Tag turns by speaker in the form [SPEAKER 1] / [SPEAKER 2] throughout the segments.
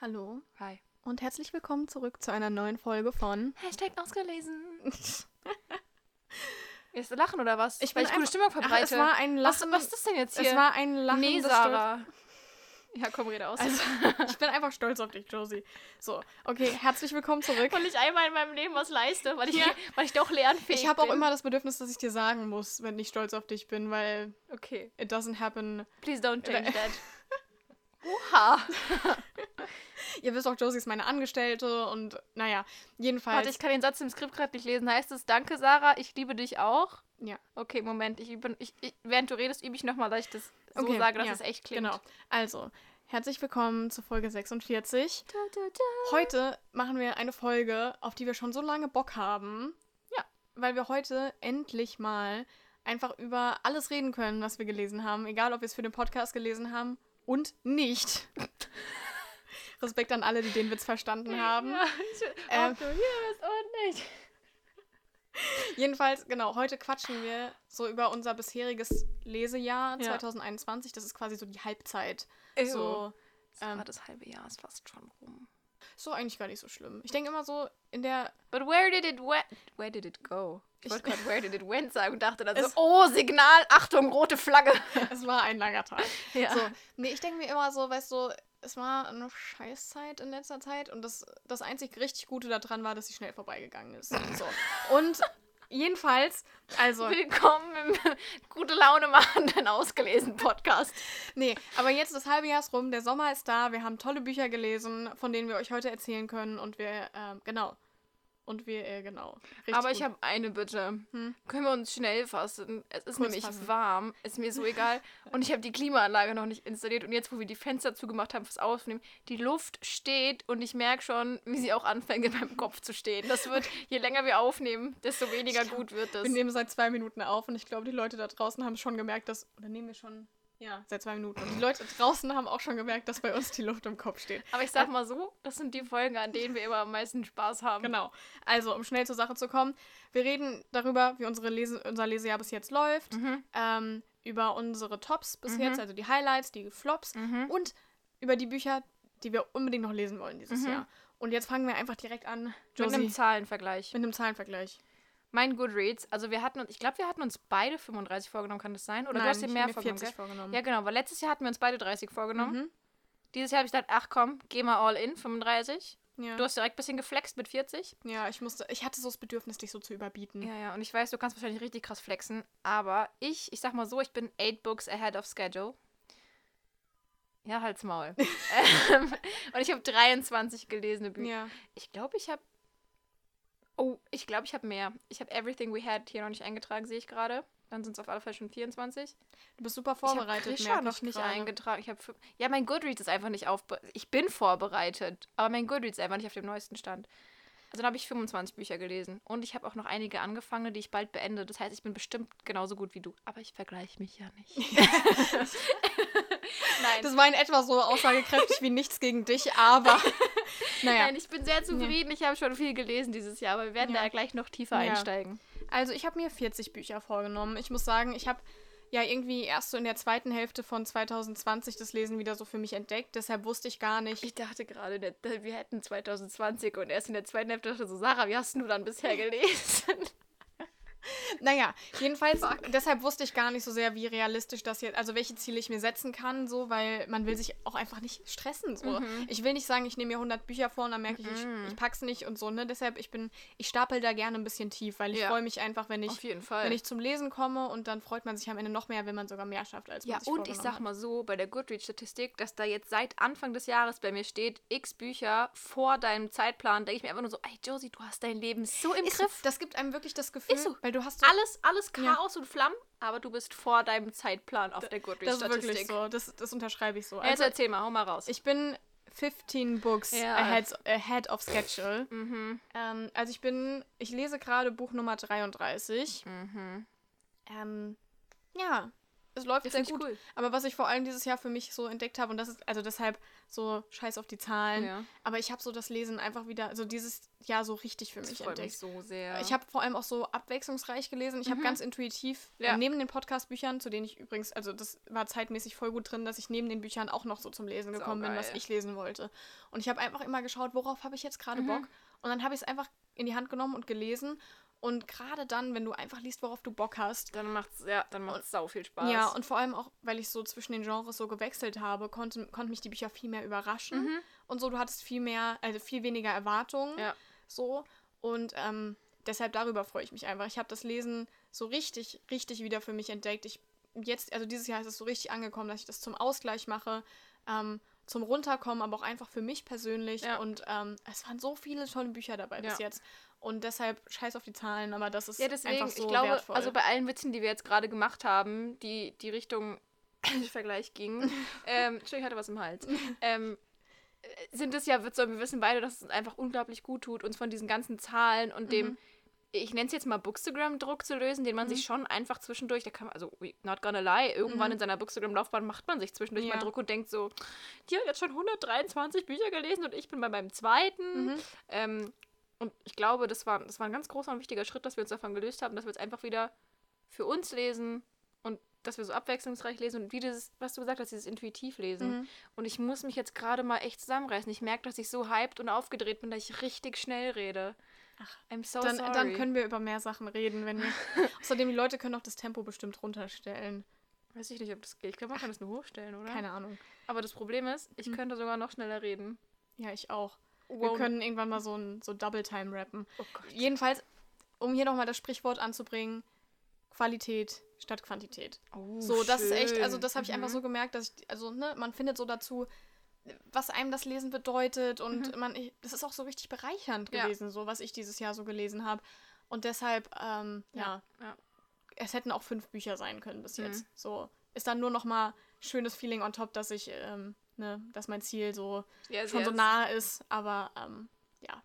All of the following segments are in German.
[SPEAKER 1] Hallo
[SPEAKER 2] Hi.
[SPEAKER 1] und herzlich willkommen zurück zu einer neuen Folge von.
[SPEAKER 2] Hashtag ausgelesen. Ist Lachen oder was?
[SPEAKER 1] Ich
[SPEAKER 2] Weil ich gute Stimmung
[SPEAKER 1] Ach,
[SPEAKER 2] verbreite.
[SPEAKER 1] es war ein
[SPEAKER 2] was,
[SPEAKER 1] Lachen.
[SPEAKER 2] was ist das denn jetzt hier?
[SPEAKER 1] Es war ein Lachen.
[SPEAKER 2] nee, Sarah. Ja, komm, rede aus.
[SPEAKER 1] Also, ich bin einfach stolz auf dich, Josie. So, okay, herzlich willkommen zurück.
[SPEAKER 2] weil ich einmal in meinem Leben was leiste, weil ich,
[SPEAKER 1] Ja.
[SPEAKER 2] weil ich doch lernfähig
[SPEAKER 1] Ich habe auch immer das Bedürfnis, dass ich dir sagen muss, wenn ich stolz auf dich bin, weil
[SPEAKER 2] Okay.
[SPEAKER 1] it doesn't happen.
[SPEAKER 2] Please don't change that. Oha.
[SPEAKER 1] Ihr wisst auch, Josie ist meine Angestellte und naja, jedenfalls.
[SPEAKER 2] Warte, ich kann den Satz im Skript gerade nicht lesen. Heißt es, danke Sarah, ich liebe dich auch?
[SPEAKER 1] Ja.
[SPEAKER 2] Okay, Moment. Ich übe, ich, ich, während du redest, übe ich nochmal, dass ich das so
[SPEAKER 1] Okay,
[SPEAKER 2] sage, dass
[SPEAKER 1] ja,
[SPEAKER 2] es echt klingt.
[SPEAKER 1] Genau. Also, herzlich willkommen zu Folge 46.
[SPEAKER 2] Da, da, da.
[SPEAKER 1] Heute machen wir eine Folge, auf die wir schon so lange Bock haben.
[SPEAKER 2] Ja.
[SPEAKER 1] Weil wir heute endlich mal einfach über alles reden können, was wir gelesen haben. Egal, ob wir es für den Podcast gelesen haben und nicht. Respekt an alle, die den Witz verstanden haben.
[SPEAKER 2] Ja, ich,
[SPEAKER 1] Ähm,
[SPEAKER 2] ob du hier bist und nicht.
[SPEAKER 1] Jedenfalls, genau, heute quatschen wir so über unser bisheriges Lesejahr
[SPEAKER 2] Ja.
[SPEAKER 1] 2021. Das ist quasi so die Halbzeit.
[SPEAKER 2] Ew.
[SPEAKER 1] So,
[SPEAKER 2] Sarah,
[SPEAKER 1] ähm,
[SPEAKER 2] das halbe Jahr ist fast schon rum.
[SPEAKER 1] So eigentlich gar nicht so schlimm. Ich denke immer so, in der
[SPEAKER 2] But where did it went? Where did it go? Ich wollte gerade where did it went sagen und dachte dann so, oh, Signal, Achtung, rote Flagge.
[SPEAKER 1] es war ein langer Tag.
[SPEAKER 2] Ja.
[SPEAKER 1] So, nee, ich denke mir immer so, weißt du, es war eine Scheißzeit in letzter Zeit und das, das einzig richtig Gute daran war, dass sie schnell vorbeigegangen ist. So. Und jedenfalls, also,
[SPEAKER 2] Willkommen im gute Laune machenden ausgelesen Podcast.
[SPEAKER 1] nee, aber jetzt das halbe Jahr ist rum, der Sommer ist da, wir haben tolle Bücher gelesen, von denen wir euch heute erzählen können und wir, ähm, genau. Und wir, äh, genau. Richtig
[SPEAKER 2] Aber ich habe eine Bitte.
[SPEAKER 1] Hm?
[SPEAKER 2] Können wir uns schnell fassen? Es ist
[SPEAKER 1] Kurz
[SPEAKER 2] nämlich
[SPEAKER 1] fassen.
[SPEAKER 2] warm, ist mir so egal. Und ich habe die Klimaanlage noch nicht installiert. Und jetzt, wo wir die Fenster zugemacht haben fürs Aufnehmen, die Luft steht und ich merke schon, wie sie auch anfängt, in meinem Kopf zu stehen. Das wird, je länger wir aufnehmen, desto weniger
[SPEAKER 1] glaub,
[SPEAKER 2] gut wird das.
[SPEAKER 1] Wir nehmen seit zwei Minuten auf und ich glaube, die Leute da draußen haben schon gemerkt, dass. Oder nehmen wir schon. Ja, seit zwei Minuten. Und die Leute draußen haben auch schon gemerkt, dass bei uns die Luft im Kopf steht.
[SPEAKER 2] Aber ich sag mal so, das sind die Folgen, an denen wir immer am meisten Spaß haben.
[SPEAKER 1] Genau. Also, um schnell zur Sache zu kommen, wir reden darüber, wie unsere Lese unser Lesejahr bis jetzt läuft,
[SPEAKER 2] Mhm.
[SPEAKER 1] ähm, über unsere Tops bis
[SPEAKER 2] Mhm.
[SPEAKER 1] jetzt, also die Highlights, die Flops
[SPEAKER 2] Mhm.
[SPEAKER 1] und über die Bücher, die wir unbedingt noch lesen wollen dieses
[SPEAKER 2] Mhm.
[SPEAKER 1] Jahr. Und jetzt fangen wir einfach direkt an,
[SPEAKER 2] Mit
[SPEAKER 1] Josie,
[SPEAKER 2] einem Zahlenvergleich.
[SPEAKER 1] mit einem Zahlenvergleich.
[SPEAKER 2] Mein Goodreads, also wir hatten uns, ich glaube, wir hatten uns beide 35 vorgenommen, kann das sein? Oder du hast dir
[SPEAKER 1] ich
[SPEAKER 2] mehr
[SPEAKER 1] mir
[SPEAKER 2] vorgenommen,
[SPEAKER 1] 40
[SPEAKER 2] gell?
[SPEAKER 1] vorgenommen.
[SPEAKER 2] Ja, genau, weil letztes Jahr hatten wir uns beide 30 vorgenommen.
[SPEAKER 1] Mhm.
[SPEAKER 2] Dieses Jahr habe ich gedacht, ach komm, geh mal all in, 35.
[SPEAKER 1] Ja.
[SPEAKER 2] Du hast direkt ein bisschen geflext mit 40.
[SPEAKER 1] ja, ich musste, ich hatte so das Bedürfnis, dich so zu überbieten.
[SPEAKER 2] Ja, ja, und ich weiß, du kannst wahrscheinlich richtig krass flexen, aber ich, ich sag mal so, ich bin 8 Books ahead of schedule. Ja, halt's Maul. ähm, und ich habe 23 gelesene Bücher.
[SPEAKER 1] Ja.
[SPEAKER 2] Ich glaube, ich habe. Oh, ich glaube, ich habe mehr. Ich habe Everything We Had hier noch nicht eingetragen, sehe ich gerade. Dann sind es auf alle Fälle schon 24.
[SPEAKER 1] Du bist super
[SPEAKER 2] Ich habe
[SPEAKER 1] vorbereitet,
[SPEAKER 2] Grisha
[SPEAKER 1] merk
[SPEAKER 2] noch
[SPEAKER 1] ich
[SPEAKER 2] nicht
[SPEAKER 1] gerade.
[SPEAKER 2] eingetragen. Ich habe ja, mein Goodreads ist einfach nicht auf. Ich bin vorbereitet, aber mein Goodreads ist einfach nicht auf dem neuesten Stand. Also da habe ich 25 Bücher gelesen und ich habe auch noch einige angefangen, die ich bald beende. Das heißt, ich bin bestimmt genauso gut wie du, aber ich vergleiche mich ja nicht. Nein.
[SPEAKER 1] Das war in etwa so aussagekräftig wie nichts gegen dich, aber naja.
[SPEAKER 2] Nein, ich bin sehr zufrieden. Ich habe schon viel gelesen dieses Jahr, aber wir werden
[SPEAKER 1] Ja.
[SPEAKER 2] da gleich noch tiefer
[SPEAKER 1] Ja.
[SPEAKER 2] einsteigen.
[SPEAKER 1] Also ich habe mir 40 Bücher vorgenommen. Ich muss sagen, ich habe ja irgendwie erst so in der zweiten Hälfte von 2020 das Lesen wieder so für mich entdeckt. Deshalb wusste ich gar nicht.
[SPEAKER 2] Ich dachte gerade, wir hätten 2020 und erst in der zweiten Hälfte dachte so, Sarah, wie hast du dann bisher gelesen?
[SPEAKER 1] Naja, jedenfalls, deshalb wusste ich gar nicht so sehr, wie realistisch das jetzt, also welche Ziele ich mir setzen kann, so, weil man will sich auch einfach nicht stressen. So.
[SPEAKER 2] Mhm.
[SPEAKER 1] Ich will nicht sagen, ich nehme mir 100 Bücher vor und dann merke ich, ich,
[SPEAKER 2] Mhm.
[SPEAKER 1] ich pack's nicht und so, ne? Deshalb, ich bin, ich stapel da gerne ein bisschen tief, weil ich
[SPEAKER 2] Ja.
[SPEAKER 1] freue mich einfach, wenn ich, wenn ich zum Lesen komme und dann freut man sich am Ende noch mehr, wenn man sogar mehr schafft, als man
[SPEAKER 2] ja,
[SPEAKER 1] sich
[SPEAKER 2] und ich sag
[SPEAKER 1] hat.
[SPEAKER 2] mal so, bei der Goodreads-Statistik, dass da jetzt seit Anfang des Jahres bei mir steht, x Bücher vor deinem Zeitplan, denke ich mir einfach nur so, ey Josie, du hast dein Leben so im
[SPEAKER 1] Ist,
[SPEAKER 2] Griff.
[SPEAKER 1] das gibt einem wirklich das Gefühl,
[SPEAKER 2] so.
[SPEAKER 1] weil du hast so,
[SPEAKER 2] Alles, alles
[SPEAKER 1] Ja.
[SPEAKER 2] Chaos und Flammen, aber du bist vor deinem Zeitplan auf der
[SPEAKER 1] das ist
[SPEAKER 2] Goodreads-Statistik.
[SPEAKER 1] wirklich so, das, das unterschreibe ich so.
[SPEAKER 2] Ja, Jetzt
[SPEAKER 1] Also,
[SPEAKER 2] erzähl mal, hau mal raus.
[SPEAKER 1] ich bin 15 Books
[SPEAKER 2] Ja.
[SPEAKER 1] ahead, ahead of schedule.
[SPEAKER 2] mhm,
[SPEAKER 1] Ähm, also ich bin, ich lese gerade Buch Nummer 33.
[SPEAKER 2] mhm.
[SPEAKER 1] Ähm, ja, es läuft
[SPEAKER 2] Das
[SPEAKER 1] sehr gut.
[SPEAKER 2] cool.
[SPEAKER 1] Aber was ich vor allem dieses Jahr für mich so entdeckt habe, und das ist, also deshalb so scheiß auf die Zahlen,
[SPEAKER 2] Ja.
[SPEAKER 1] aber ich habe so das Lesen einfach wieder, also dieses Jahr so richtig für
[SPEAKER 2] Das
[SPEAKER 1] mich
[SPEAKER 2] freut
[SPEAKER 1] entdeckt.
[SPEAKER 2] mich so sehr.
[SPEAKER 1] Ich habe vor allem auch so abwechslungsreich gelesen. Ich habe
[SPEAKER 2] Mhm.
[SPEAKER 1] ganz intuitiv,
[SPEAKER 2] Ja.
[SPEAKER 1] äh, neben den Podcast-Büchern, zu denen ich übrigens, also das war zeitmäßig voll gut drin, dass ich neben den Büchern auch noch so zum Lesen gekommen bin, was ich lesen wollte. Und ich habe einfach immer geschaut, worauf habe ich jetzt gerade
[SPEAKER 2] Mhm.
[SPEAKER 1] Bock. Und dann habe ich es einfach in die Hand genommen und gelesen. Und gerade dann, wenn du einfach liest, worauf du Bock hast,
[SPEAKER 2] dann macht's, ja, dann macht's sau viel Spaß.
[SPEAKER 1] ja, und vor allem auch, weil ich so zwischen den Genres so gewechselt habe, konnte, konnten mich die Bücher viel mehr überraschen.
[SPEAKER 2] Mhm.
[SPEAKER 1] Und so, du hattest viel mehr, also viel weniger Erwartungen.
[SPEAKER 2] Ja.
[SPEAKER 1] So. Und ähm, deshalb darüber freue ich mich einfach. Ich habe das Lesen so richtig, richtig wieder für mich entdeckt. Ich jetzt, also dieses Jahr ist es so richtig angekommen, dass ich das zum Ausgleich mache, ähm, zum Runterkommen, aber auch einfach für mich persönlich.
[SPEAKER 2] Ja.
[SPEAKER 1] Und ähm, es waren so viele tolle Bücher dabei bis
[SPEAKER 2] Ja.
[SPEAKER 1] jetzt. Und deshalb scheiß auf die Zahlen, aber das ist
[SPEAKER 2] Ja, deswegen,
[SPEAKER 1] einfach so
[SPEAKER 2] ich glaube,
[SPEAKER 1] wertvoll.
[SPEAKER 2] also bei allen Witzen, die wir jetzt gerade gemacht haben, die die Richtung Vergleich gingen, ähm, ich hatte was im Hals, ähm, äh, sind es ja, wird so, wir wissen beide, dass es uns einfach unglaublich gut tut, uns von diesen ganzen Zahlen und dem,
[SPEAKER 1] Mhm.
[SPEAKER 2] ich nenne es jetzt mal Bookstagram-Druck zu lösen, den man sich schon einfach zwischendurch, da kann man, also not gonna lie, irgendwann
[SPEAKER 1] Mhm.
[SPEAKER 2] in seiner Bookstagram-Laufbahn macht man sich zwischendurch
[SPEAKER 1] Ja.
[SPEAKER 2] mal Druck und denkt so, die hat jetzt schon 123 Bücher gelesen und ich bin bei meinem zweiten.
[SPEAKER 1] Mhm.
[SPEAKER 2] Ähm, und ich glaube, das war, das war ein ganz großer und wichtiger Schritt, dass wir uns davon gelöst haben, dass wir jetzt einfach wieder für uns lesen und dass wir so abwechslungsreich lesen und wie dieses, was du gesagt hast, dieses intuitiv lesen.
[SPEAKER 1] Mhm.
[SPEAKER 2] Und ich muss mich jetzt gerade mal echt zusammenreißen. Ich merke, dass ich so hyped und aufgedreht bin, dass ich richtig schnell rede.
[SPEAKER 1] Ach,
[SPEAKER 2] I'm so
[SPEAKER 1] dann,
[SPEAKER 2] sorry.
[SPEAKER 1] dann können wir über mehr Sachen reden, wenn wir. Außerdem, die Leute können auch das Tempo bestimmt runterstellen.
[SPEAKER 2] Weiß ich nicht, ob das geht. Ich glaube, man kann das nur hochstellen, oder?
[SPEAKER 1] Keine Ahnung.
[SPEAKER 2] Aber das Problem ist, ich
[SPEAKER 1] Mhm.
[SPEAKER 2] könnte sogar noch schneller reden.
[SPEAKER 1] Ja, ich auch. Wir
[SPEAKER 2] Wow.
[SPEAKER 1] können irgendwann mal so ein so Double Time rappen.
[SPEAKER 2] Oh.
[SPEAKER 1] Jedenfalls, um hier nochmal das Sprichwort anzubringen, Qualität statt Quantität.
[SPEAKER 2] Oh,
[SPEAKER 1] So, das ist echt,
[SPEAKER 2] schön.
[SPEAKER 1] also das habe ich einfach
[SPEAKER 2] Mhm.
[SPEAKER 1] so gemerkt, dass ich, also, ne, man findet so dazu, was einem das Lesen bedeutet und man, ich, das ist auch so richtig bereichernd
[SPEAKER 2] Ja.
[SPEAKER 1] gewesen, so was ich dieses Jahr so gelesen habe. Und deshalb, ähm, ja,
[SPEAKER 2] ja.
[SPEAKER 1] es hätten auch fünf Bücher sein können bis
[SPEAKER 2] Mhm.
[SPEAKER 1] jetzt. So, ist dann nur nochmal schönes Feeling on top, dass ich, ähm, ne, dass mein Ziel so
[SPEAKER 2] Yes,
[SPEAKER 1] schon so
[SPEAKER 2] yes.
[SPEAKER 1] nahe ist, aber, ähm, ja.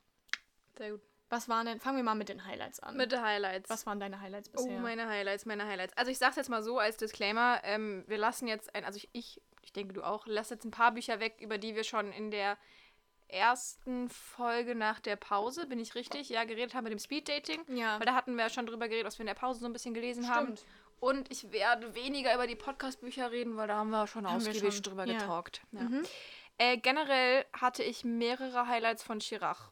[SPEAKER 2] Sehr gut.
[SPEAKER 1] Was waren denn, fangen wir mal mit den Highlights an.
[SPEAKER 2] Mit den Highlights.
[SPEAKER 1] was waren deine Highlights
[SPEAKER 2] Oh,
[SPEAKER 1] bisher?
[SPEAKER 2] meine Highlights, meine Highlights. Also ich sag's jetzt mal so als Disclaimer, ähm, wir lassen jetzt ein, also ich, ich, ich denke du auch, lass jetzt ein paar Bücher weg, über die wir schon in der ersten Folge nach der Pause, bin ich richtig, ja, geredet haben mit dem Speeddating.
[SPEAKER 1] ja,
[SPEAKER 2] Weil da hatten wir ja schon drüber geredet, was wir in der Pause so ein bisschen gelesen haben. Und ich werde weniger über die Podcast-Bücher reden, weil da haben wir schon
[SPEAKER 1] Haben wir
[SPEAKER 2] ausgiebig
[SPEAKER 1] schon,
[SPEAKER 2] drüber
[SPEAKER 1] ja.
[SPEAKER 2] getalkt. Ja.
[SPEAKER 1] Mhm.
[SPEAKER 2] Äh, generell hatte ich mehrere Highlights von Chirac.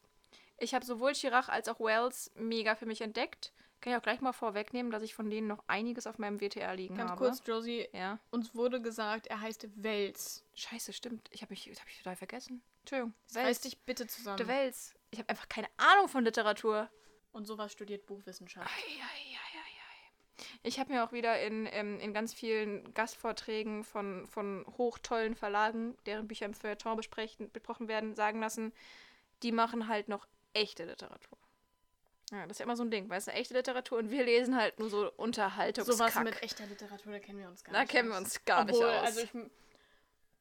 [SPEAKER 2] Ich habe sowohl Chirac als auch Wells mega für mich entdeckt. Kann ich auch gleich mal vorwegnehmen, dass ich von denen noch einiges auf meinem WTR liegen
[SPEAKER 1] Ganz
[SPEAKER 2] habe.
[SPEAKER 1] kurz, Josie,
[SPEAKER 2] Ja.
[SPEAKER 1] uns wurde gesagt, er heißt Wels.
[SPEAKER 2] Scheiße, stimmt. Ich habe mich, das hab ich total vergessen. Entschuldigung.
[SPEAKER 1] Reiß dich bitte zusammen.
[SPEAKER 2] Der Wels. Ich habe einfach keine Ahnung von Literatur.
[SPEAKER 1] Und sowas studiert Buchwissenschaft.
[SPEAKER 2] Eieieiei. Ich habe mir auch wieder in, ähm, in ganz vielen Gastvorträgen von, von hochtollen Verlagen, deren Bücher im Feuilleton besprechen, besprochen werden, sagen lassen, die machen halt noch echte Literatur. Ja, das ist ja immer so ein Ding, weißt du, echte Literatur und wir lesen halt nur so Unterhaltungskack.
[SPEAKER 1] Sowas mit echter Literatur, da kennen wir uns gar
[SPEAKER 2] Da
[SPEAKER 1] nicht
[SPEAKER 2] kennen wir uns gar nicht
[SPEAKER 1] Obwohl,
[SPEAKER 2] aus.
[SPEAKER 1] Also ich,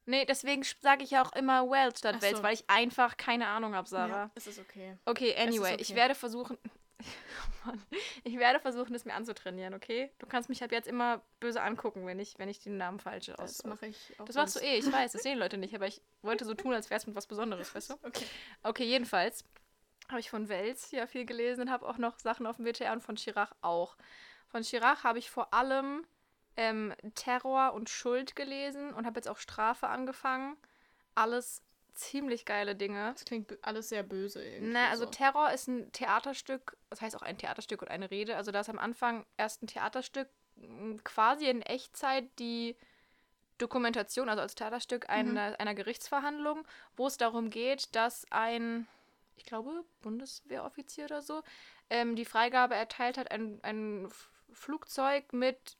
[SPEAKER 2] Nee, deswegen sage ich ja auch immer Wells statt Wells,
[SPEAKER 1] so.
[SPEAKER 2] weil ich einfach keine Ahnung habe, Sarah.
[SPEAKER 1] ja, es ist okay.
[SPEAKER 2] Okay, anyway,
[SPEAKER 1] okay.
[SPEAKER 2] ich werde versuchen. Mann. Ich werde versuchen, es mir anzutrainieren, okay? Du kannst mich ab jetzt immer böse angucken, wenn ich, wenn ich den Namen falsch
[SPEAKER 1] Das
[SPEAKER 2] ausspreche.
[SPEAKER 1] mache ich auch
[SPEAKER 2] Das machst du eh, ich weiß, das sehen Leute nicht, aber ich wollte so tun, als wäre es mit was Besonderes, weißt du?
[SPEAKER 1] Okay.
[SPEAKER 2] Okay, jedenfalls habe ich von Wels ja viel gelesen und habe auch noch Sachen auf dem WTR und von Chirac auch. Von Chirac habe ich vor allem ähm, Terror und Schuld gelesen und habe jetzt auch Strafe angefangen. Alles ziemlich geile Dinge.
[SPEAKER 1] Das klingt alles sehr böse irgendwie.
[SPEAKER 2] Na, also
[SPEAKER 1] so.
[SPEAKER 2] Terror ist ein Theaterstück, das heißt auch ein Theaterstück und eine Rede. Also da ist am Anfang erst ein Theaterstück, quasi in Echtzeit die Dokumentation, also als Theaterstück einer, einer Gerichtsverhandlung, wo es darum geht, dass ein, ich glaube, Bundeswehroffizier oder so, ähm, die Freigabe erteilt hat, ein, ein Flugzeug mit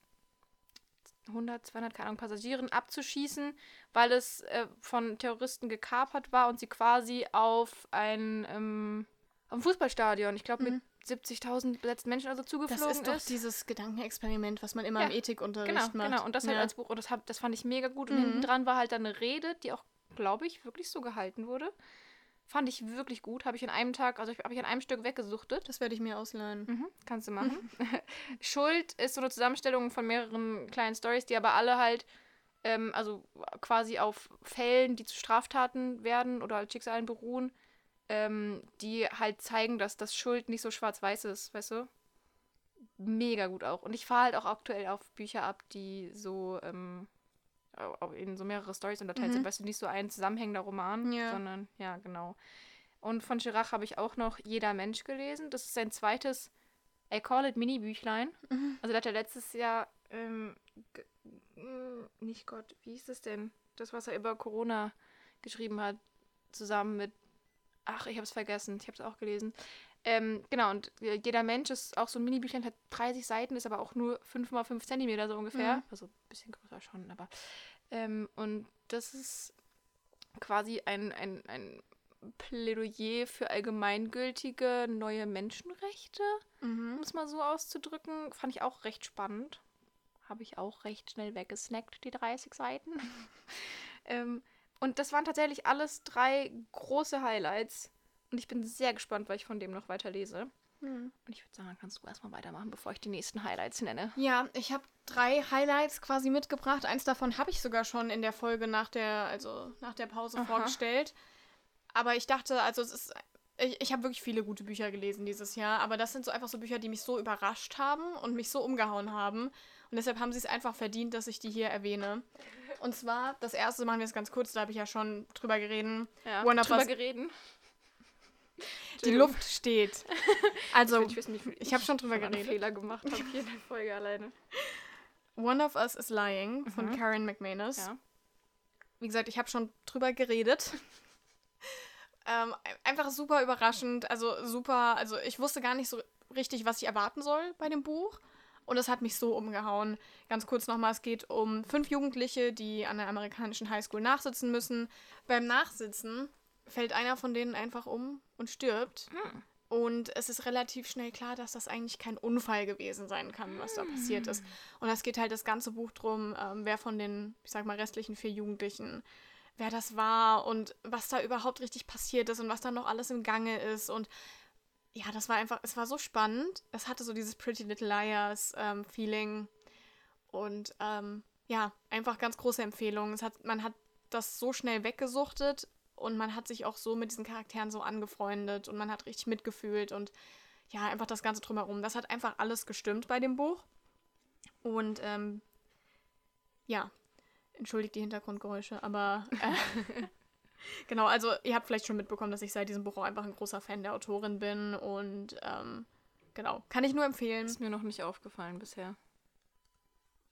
[SPEAKER 2] 100, 200, keine Ahnung, Passagieren abzuschießen, weil es äh, von Terroristen gekapert war und sie quasi auf ein, ähm, auf ein Fußballstadion, ich glaube mit 70.000 besetzten Menschen also
[SPEAKER 1] das
[SPEAKER 2] zugeflogen
[SPEAKER 1] ist doch dieses Gedankenexperiment, was man immer
[SPEAKER 2] Ja,
[SPEAKER 1] im Ethikunterricht
[SPEAKER 2] Genau,
[SPEAKER 1] macht.
[SPEAKER 2] genau. Und das halt
[SPEAKER 1] Ja.
[SPEAKER 2] als Buch. Und das, hab, das fand ich mega gut. Und
[SPEAKER 1] Mhm.
[SPEAKER 2] hinten dran war halt dann eine Rede, die auch, glaube ich, wirklich so gehalten wurde. Fand ich wirklich gut. Habe ich an einem Tag, also habe ich an einem Stück weggesuchtet.
[SPEAKER 1] Das werde ich mir ausleihen.
[SPEAKER 2] Mhm, kannst du machen. Schuld ist so eine Zusammenstellung von mehreren kleinen Stories, die aber alle halt, ähm, also quasi auf Fällen, die zu Straftaten werden oder als Schicksalen beruhen, ähm, die halt zeigen, dass das Schuld nicht so schwarz-weiß ist, weißt du? Mega gut auch. Und ich fahre halt auch aktuell auf Bücher ab, die so ähm, in so mehrere Stories unterteilt
[SPEAKER 1] Mhm.
[SPEAKER 2] sind, weißt du, nicht so ein zusammenhängender Roman,
[SPEAKER 1] Ja.
[SPEAKER 2] sondern, ja, genau. Und von Chirac habe ich auch noch Jeder Mensch gelesen. Das ist sein zweites, I call it Mini-Büchlein.
[SPEAKER 1] Mhm.
[SPEAKER 2] Also der hat er letztes Jahr, ähm, mm, nicht Gott, wie hieß das denn? Das, was er über Corona geschrieben hat, zusammen mit, ach, ich habe es vergessen, ich habe es auch gelesen. Ähm, genau, und äh, jeder Mensch ist auch so ein Mini-Büchlein, hat 30 Seiten, ist aber auch nur 5 mal 5 Zentimeter so ungefähr.
[SPEAKER 1] Mhm.
[SPEAKER 2] Also ein bisschen größer schon, aber. Ähm, und das ist quasi ein, ein, ein Plädoyer für allgemeingültige neue Menschenrechte
[SPEAKER 1] Mhm.
[SPEAKER 2] um es mal so auszudrücken. Fand ich auch recht spannend. Habe ich auch recht schnell weggesnackt, die 30 Seiten. ähm, und das waren tatsächlich alles drei große Highlights. Und ich bin sehr gespannt, weil ich von dem noch weiter lese.
[SPEAKER 1] Mhm.
[SPEAKER 2] Und ich würde sagen, kannst du erstmal weitermachen, bevor ich die nächsten Highlights nenne.
[SPEAKER 1] Ja, ich habe drei Highlights quasi mitgebracht. Eins davon habe ich sogar schon in der Folge nach der, also nach der Pause
[SPEAKER 2] Aha.
[SPEAKER 1] vorgestellt. Aber ich dachte, also es ist. Ich, ich habe wirklich viele gute Bücher gelesen dieses Jahr, aber das sind so einfach so Bücher, die mich so überrascht haben und mich so umgehauen haben. Und deshalb haben sie es einfach verdient, dass ich die hier erwähne. Und zwar, das erste machen wir es ganz kurz, da habe ich ja schon drüber geredet.
[SPEAKER 2] Ja, drüber gereden.
[SPEAKER 1] Die Luft steht. Also,
[SPEAKER 2] ich, wie-
[SPEAKER 1] ich habe schon drüber geredet.
[SPEAKER 2] Fehler gemacht habe hier in der Folge alleine.
[SPEAKER 1] One of Us is Lying von
[SPEAKER 2] Mhm.
[SPEAKER 1] Karen McManus.
[SPEAKER 2] Ja.
[SPEAKER 1] Wie gesagt, ich habe schon drüber geredet. ähm, einfach super überraschend. Also super, also ich wusste gar nicht so richtig, was ich erwarten soll bei dem Buch. Und es hat mich so umgehauen. Ganz kurz nochmal, es geht um fünf Jugendliche, die an der amerikanischen Highschool nachsitzen müssen. Beim Nachsitzen fällt einer von denen einfach um und stirbt.
[SPEAKER 2] Hm.
[SPEAKER 1] Und es ist relativ schnell klar, dass das eigentlich kein Unfall gewesen sein kann, was da passiert ist. Und es geht halt das ganze Buch drum, ähm, wer von den, ich sag mal, restlichen vier Jugendlichen, wer das war und was da überhaupt richtig passiert ist und was da noch alles im Gange ist. Und ja, das war einfach, es war so spannend. Es hatte so dieses Pretty Little Liars ähm, Feeling. Und ähm, ja, einfach ganz große Empfehlung. Es hat, man hat das so schnell weggesuchtet und man hat sich auch so mit diesen Charakteren so angefreundet und man hat richtig mitgefühlt und ja, einfach das Ganze drumherum. Das hat einfach alles gestimmt bei dem Buch. Und ähm, ja, entschuldigt die Hintergrundgeräusche, aber äh, genau, also ihr habt vielleicht schon mitbekommen, dass ich seit diesem Buch auch einfach ein großer Fan der Autorin bin und ähm, genau, kann ich nur empfehlen.
[SPEAKER 2] Ist mir noch nicht aufgefallen bisher.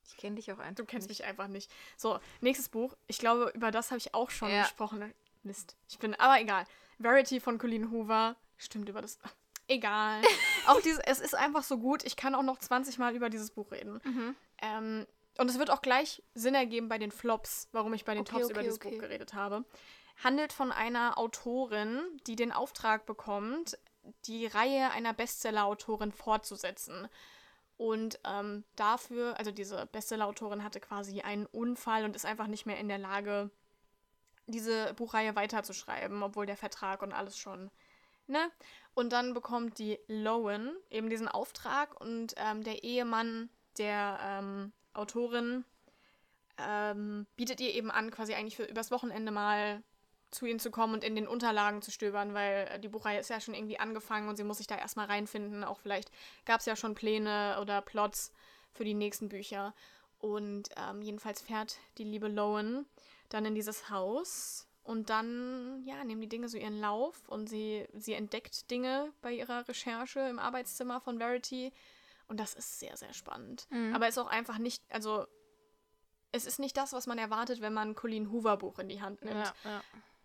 [SPEAKER 2] Ich kenne dich auch einfach.
[SPEAKER 1] Du kennst
[SPEAKER 2] nicht.
[SPEAKER 1] mich einfach nicht. So, nächstes Buch. Ich glaube, über das habe ich auch schon
[SPEAKER 2] Ja.
[SPEAKER 1] gesprochen. Mist. Ich bin, aber egal. Verity von Colleen Hoover. Stimmt, über das. Egal. auch diese, es ist einfach so gut. Ich kann auch noch 20 Mal über dieses Buch reden.
[SPEAKER 2] Mhm.
[SPEAKER 1] Ähm, und es wird auch gleich Sinn ergeben bei den Flops, warum ich bei den
[SPEAKER 2] Okay,
[SPEAKER 1] Tops
[SPEAKER 2] okay,
[SPEAKER 1] über dieses
[SPEAKER 2] okay.
[SPEAKER 1] Buch geredet habe. Handelt von einer Autorin, die den Auftrag bekommt, die Reihe einer Bestseller-Autorin fortzusetzen. Und ähm, dafür, also diese Bestseller-Autorin hatte quasi einen Unfall und ist einfach nicht mehr in der Lage, diese Buchreihe weiterzuschreiben, obwohl der Vertrag und alles schon, ne? Und dann bekommt die Lowen eben diesen Auftrag und ähm, der Ehemann der ähm, Autorin ähm, bietet ihr eben an, quasi eigentlich für übers Wochenende mal zu ihnen zu kommen und in den Unterlagen zu stöbern, weil äh, die Buchreihe ist ja schon irgendwie angefangen und sie muss sich da erstmal reinfinden. Auch vielleicht gab es ja schon Pläne oder Plots für die nächsten Bücher. Und ähm, jedenfalls fährt die liebe Lowen dann in dieses Haus und dann, ja, nehmen die Dinge so ihren Lauf und sie, sie entdeckt Dinge bei ihrer Recherche im Arbeitszimmer von Verity. Und das ist sehr, sehr spannend.
[SPEAKER 2] Mhm.
[SPEAKER 1] Aber ist auch einfach nicht, also es ist nicht das, was man erwartet, wenn man ein Colleen Hoover Buch in die Hand nimmt.
[SPEAKER 2] Ja, ja.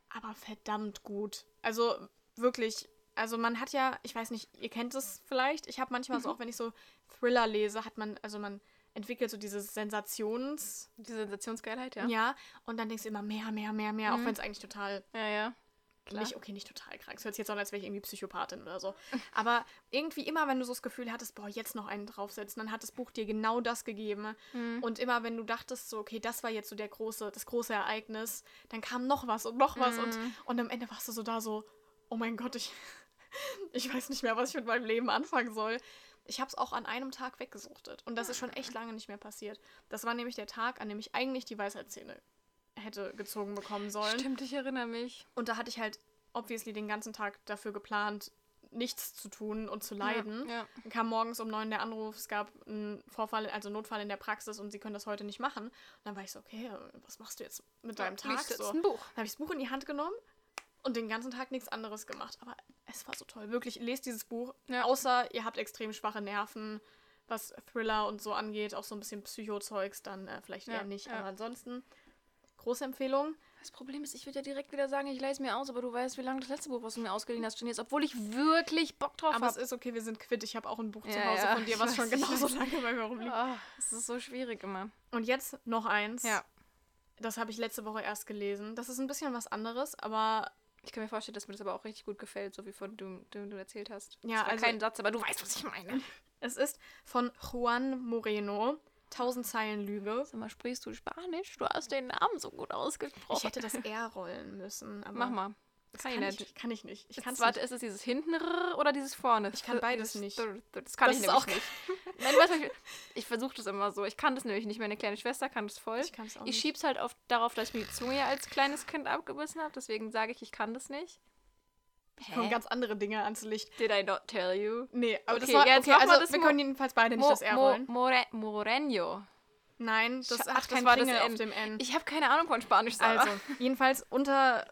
[SPEAKER 1] Aber verdammt gut. Also wirklich, also man hat ja, ich weiß nicht, ihr kennt es vielleicht. Ich habe manchmal so, auch wenn ich so Thriller lese, hat man, also man entwickelt so dieses Sensations,
[SPEAKER 2] Die Sensationsgeilheit,
[SPEAKER 1] ja,
[SPEAKER 2] ja.
[SPEAKER 1] und dann denkst du immer mehr, mehr, mehr, mehr, auch
[SPEAKER 2] Mhm.
[SPEAKER 1] wenn es eigentlich total
[SPEAKER 2] Ja, ja. Klar.
[SPEAKER 1] Nicht, okay, nicht total krank. Es hört sich jetzt an, als wäre ich irgendwie Psychopathin oder so. Aber irgendwie immer, wenn du so das Gefühl hattest, boah, jetzt noch einen draufsetzen, dann hat das Buch dir genau das gegeben.
[SPEAKER 2] Mhm.
[SPEAKER 1] Und immer, wenn du dachtest, so, okay, das war jetzt so der große, das große Ereignis, dann kam noch was und noch was. Und,
[SPEAKER 2] Mhm.
[SPEAKER 1] und am Ende warst du so da so, oh mein Gott, ich, ich weiß nicht mehr, was ich mit meinem Leben anfangen soll. Ich habe es auch an einem Tag weggesuchtet. Und das ist schon echt lange nicht mehr passiert. Das war nämlich der Tag, an dem ich eigentlich die Weisheitszähne hätte gezogen bekommen sollen.
[SPEAKER 2] Stimmt, ich erinnere mich.
[SPEAKER 1] Und da hatte ich halt obviously den ganzen Tag dafür geplant, nichts zu tun und zu leiden.
[SPEAKER 2] Ja, ja.
[SPEAKER 1] Dann kam morgens um neun der Anruf, es gab einen Vorfall, also Notfall in der Praxis und sie können das heute nicht machen. Und dann war ich so, okay, was machst du jetzt mit deinem Tag?
[SPEAKER 2] Liest jetzt
[SPEAKER 1] So.
[SPEAKER 2] ein Buch.
[SPEAKER 1] Dann habe ich das Buch in die Hand genommen und den ganzen Tag nichts anderes gemacht. Aber es war so toll. Wirklich, lest dieses Buch.
[SPEAKER 2] Ja.
[SPEAKER 1] Außer ihr habt extrem schwache Nerven, was Thriller und so angeht, auch so ein bisschen Psycho-Zeugs, dann äh, vielleicht
[SPEAKER 2] Ja,
[SPEAKER 1] eher nicht.
[SPEAKER 2] ja.
[SPEAKER 1] Aber ansonsten, große Empfehlung.
[SPEAKER 2] Das Problem ist, ich würde ja direkt wieder sagen, ich leise mir aus, aber du weißt, wie lange das letzte Buch, was du mir ausgeliehen hast, schon jetzt, obwohl ich wirklich Bock drauf
[SPEAKER 1] Aber es
[SPEAKER 2] habe.
[SPEAKER 1] ist okay, wir sind quitt. Ich habe auch ein Buch zu
[SPEAKER 2] Ja,
[SPEAKER 1] Hause
[SPEAKER 2] ja,
[SPEAKER 1] von dir, was schon genauso lange bei mir rumliegt.
[SPEAKER 2] Ah, es ist so schwierig immer.
[SPEAKER 1] Und jetzt noch eins.
[SPEAKER 2] Ja.
[SPEAKER 1] Das habe ich letzte Woche erst gelesen. Das ist ein bisschen was anderes, aber
[SPEAKER 2] Ich kann mir vorstellen, dass mir das aber auch richtig gut gefällt, so wie von du, du, du erzählt hast.
[SPEAKER 1] Ja,
[SPEAKER 2] das war
[SPEAKER 1] also-
[SPEAKER 2] kein Satz, aber du weißt, was ich meine.
[SPEAKER 1] es ist von Juan Moreno. Tausend Zeilen Lüge.
[SPEAKER 2] Sag mal, sprichst du Spanisch? Du hast den Namen so gut ausgesprochen.
[SPEAKER 1] Ich hätte das R rollen müssen. Aber
[SPEAKER 2] Mach mal.
[SPEAKER 1] Das
[SPEAKER 2] Kann
[SPEAKER 1] kann,
[SPEAKER 2] ich
[SPEAKER 1] ich,
[SPEAKER 2] nicht.
[SPEAKER 1] kann ich nicht. Ich kann's
[SPEAKER 2] warte, ist es dieses hinten oder dieses vorne?
[SPEAKER 1] Ich kann beides nicht.
[SPEAKER 2] Das kann
[SPEAKER 1] Das
[SPEAKER 2] ich nämlich
[SPEAKER 1] auch-
[SPEAKER 2] nicht. Nein, du weißt, was ich versuche das immer so. Ich kann das nämlich nicht. Meine kleine Schwester kann das voll.
[SPEAKER 1] Ich kann's auch
[SPEAKER 2] Ich schieb's halt auf, darauf, dass ich mir die Zunge ja als kleines Kind abgebissen habe. Deswegen sage ich, ich kann das nicht.
[SPEAKER 1] kommen ganz andere Dinge ans Licht.
[SPEAKER 2] Did I not tell you?
[SPEAKER 1] Nee, aber
[SPEAKER 2] Okay,
[SPEAKER 1] das war,
[SPEAKER 2] jetzt
[SPEAKER 1] okay, also
[SPEAKER 2] das
[SPEAKER 1] wir
[SPEAKER 2] Mo-
[SPEAKER 1] können jedenfalls beide nicht
[SPEAKER 2] Mo,
[SPEAKER 1] das R
[SPEAKER 2] Mo,
[SPEAKER 1] rollen.
[SPEAKER 2] More, Moreño.
[SPEAKER 1] Nein, das
[SPEAKER 2] Sch-
[SPEAKER 1] hat
[SPEAKER 2] ach, das
[SPEAKER 1] kein
[SPEAKER 2] war das
[SPEAKER 1] Kringel auf dem N.
[SPEAKER 2] Ich habe keine Ahnung von Spanisch, Sarah.
[SPEAKER 1] Also, jedenfalls unter,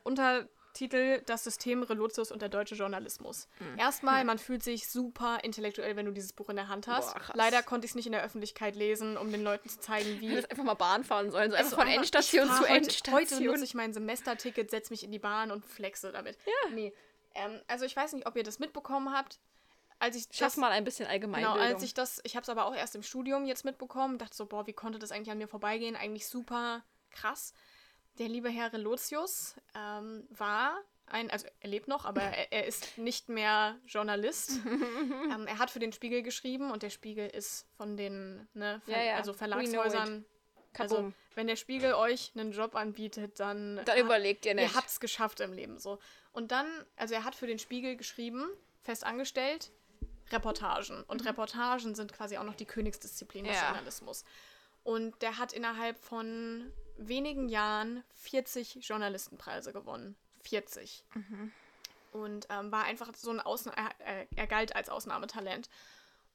[SPEAKER 1] Untertitel Das System Relotius und der deutsche Journalismus.
[SPEAKER 2] Hm.
[SPEAKER 1] Erstmal, man fühlt sich super intellektuell, wenn du dieses Buch in der Hand hast.
[SPEAKER 2] Boah.
[SPEAKER 1] Leider konnte ich es nicht in der Öffentlichkeit lesen, um den Leuten zu zeigen, wie.
[SPEAKER 2] hätte einfach mal Bahn fahren sollen. So einfach
[SPEAKER 1] Also
[SPEAKER 2] von
[SPEAKER 1] einfach,
[SPEAKER 2] Endstation
[SPEAKER 1] ich fahr
[SPEAKER 2] zu
[SPEAKER 1] heute,
[SPEAKER 2] Endstation.
[SPEAKER 1] Heute nutze ich mein Semesterticket, setze mich in die Bahn und flexe damit. Ja. Nee. Ähm, also ich weiß nicht, ob ihr das mitbekommen habt. Als ich
[SPEAKER 2] Schaff
[SPEAKER 1] das,
[SPEAKER 2] mal ein bisschen allgemein.
[SPEAKER 1] Genau, als ich das, ich habe es aber auch erst im Studium jetzt mitbekommen, dachte so, boah, wie konnte das eigentlich an mir vorbeigehen? Eigentlich super krass. Der liebe Herr Relotius ähm, war ein, also er lebt noch, aber er, er ist nicht mehr Journalist. ähm, er hat für den Spiegel geschrieben und der Spiegel ist von den ne, Ver
[SPEAKER 2] Ja, ja.
[SPEAKER 1] also Verlagshäusern. Also, wenn der Spiegel euch einen Job anbietet, dann,
[SPEAKER 2] Dann überlegt ihr nicht.
[SPEAKER 1] ihr habt's geschafft im Leben so. Und dann, also er hat für den Spiegel geschrieben, fest angestellt, Reportagen. Und Reportagen sind quasi auch noch die Königsdisziplin des
[SPEAKER 2] Mhm. Ja.
[SPEAKER 1] Journalismus. Und der hat innerhalb von wenigen Jahren 40 Journalistenpreise gewonnen. 40.
[SPEAKER 2] Mhm.
[SPEAKER 1] Und ähm, war einfach so ein er, er, er galt als Ausnahmetalent.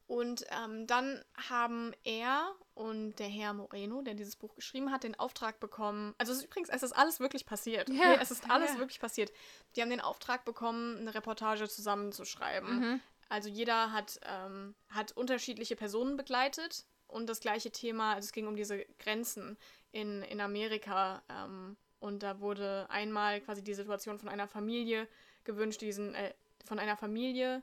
[SPEAKER 1] Und ähm, dann haben er und der Herr Moreno, der dieses Buch geschrieben hat, den Auftrag bekommen. Also es ist übrigens, es ist alles wirklich passiert. Okay?
[SPEAKER 2] Ja,
[SPEAKER 1] Es ist alles
[SPEAKER 2] ja.
[SPEAKER 1] wirklich passiert. Die haben den Auftrag bekommen, eine Reportage zusammenzuschreiben.
[SPEAKER 2] Mhm.
[SPEAKER 1] Also jeder hat, ähm, hat unterschiedliche Personen begleitet und das gleiche Thema, also es ging um diese Grenzen in, in Amerika. Ähm, und da wurde einmal quasi die Situation von einer Familie gewünscht, diesen, äh, von einer Familie,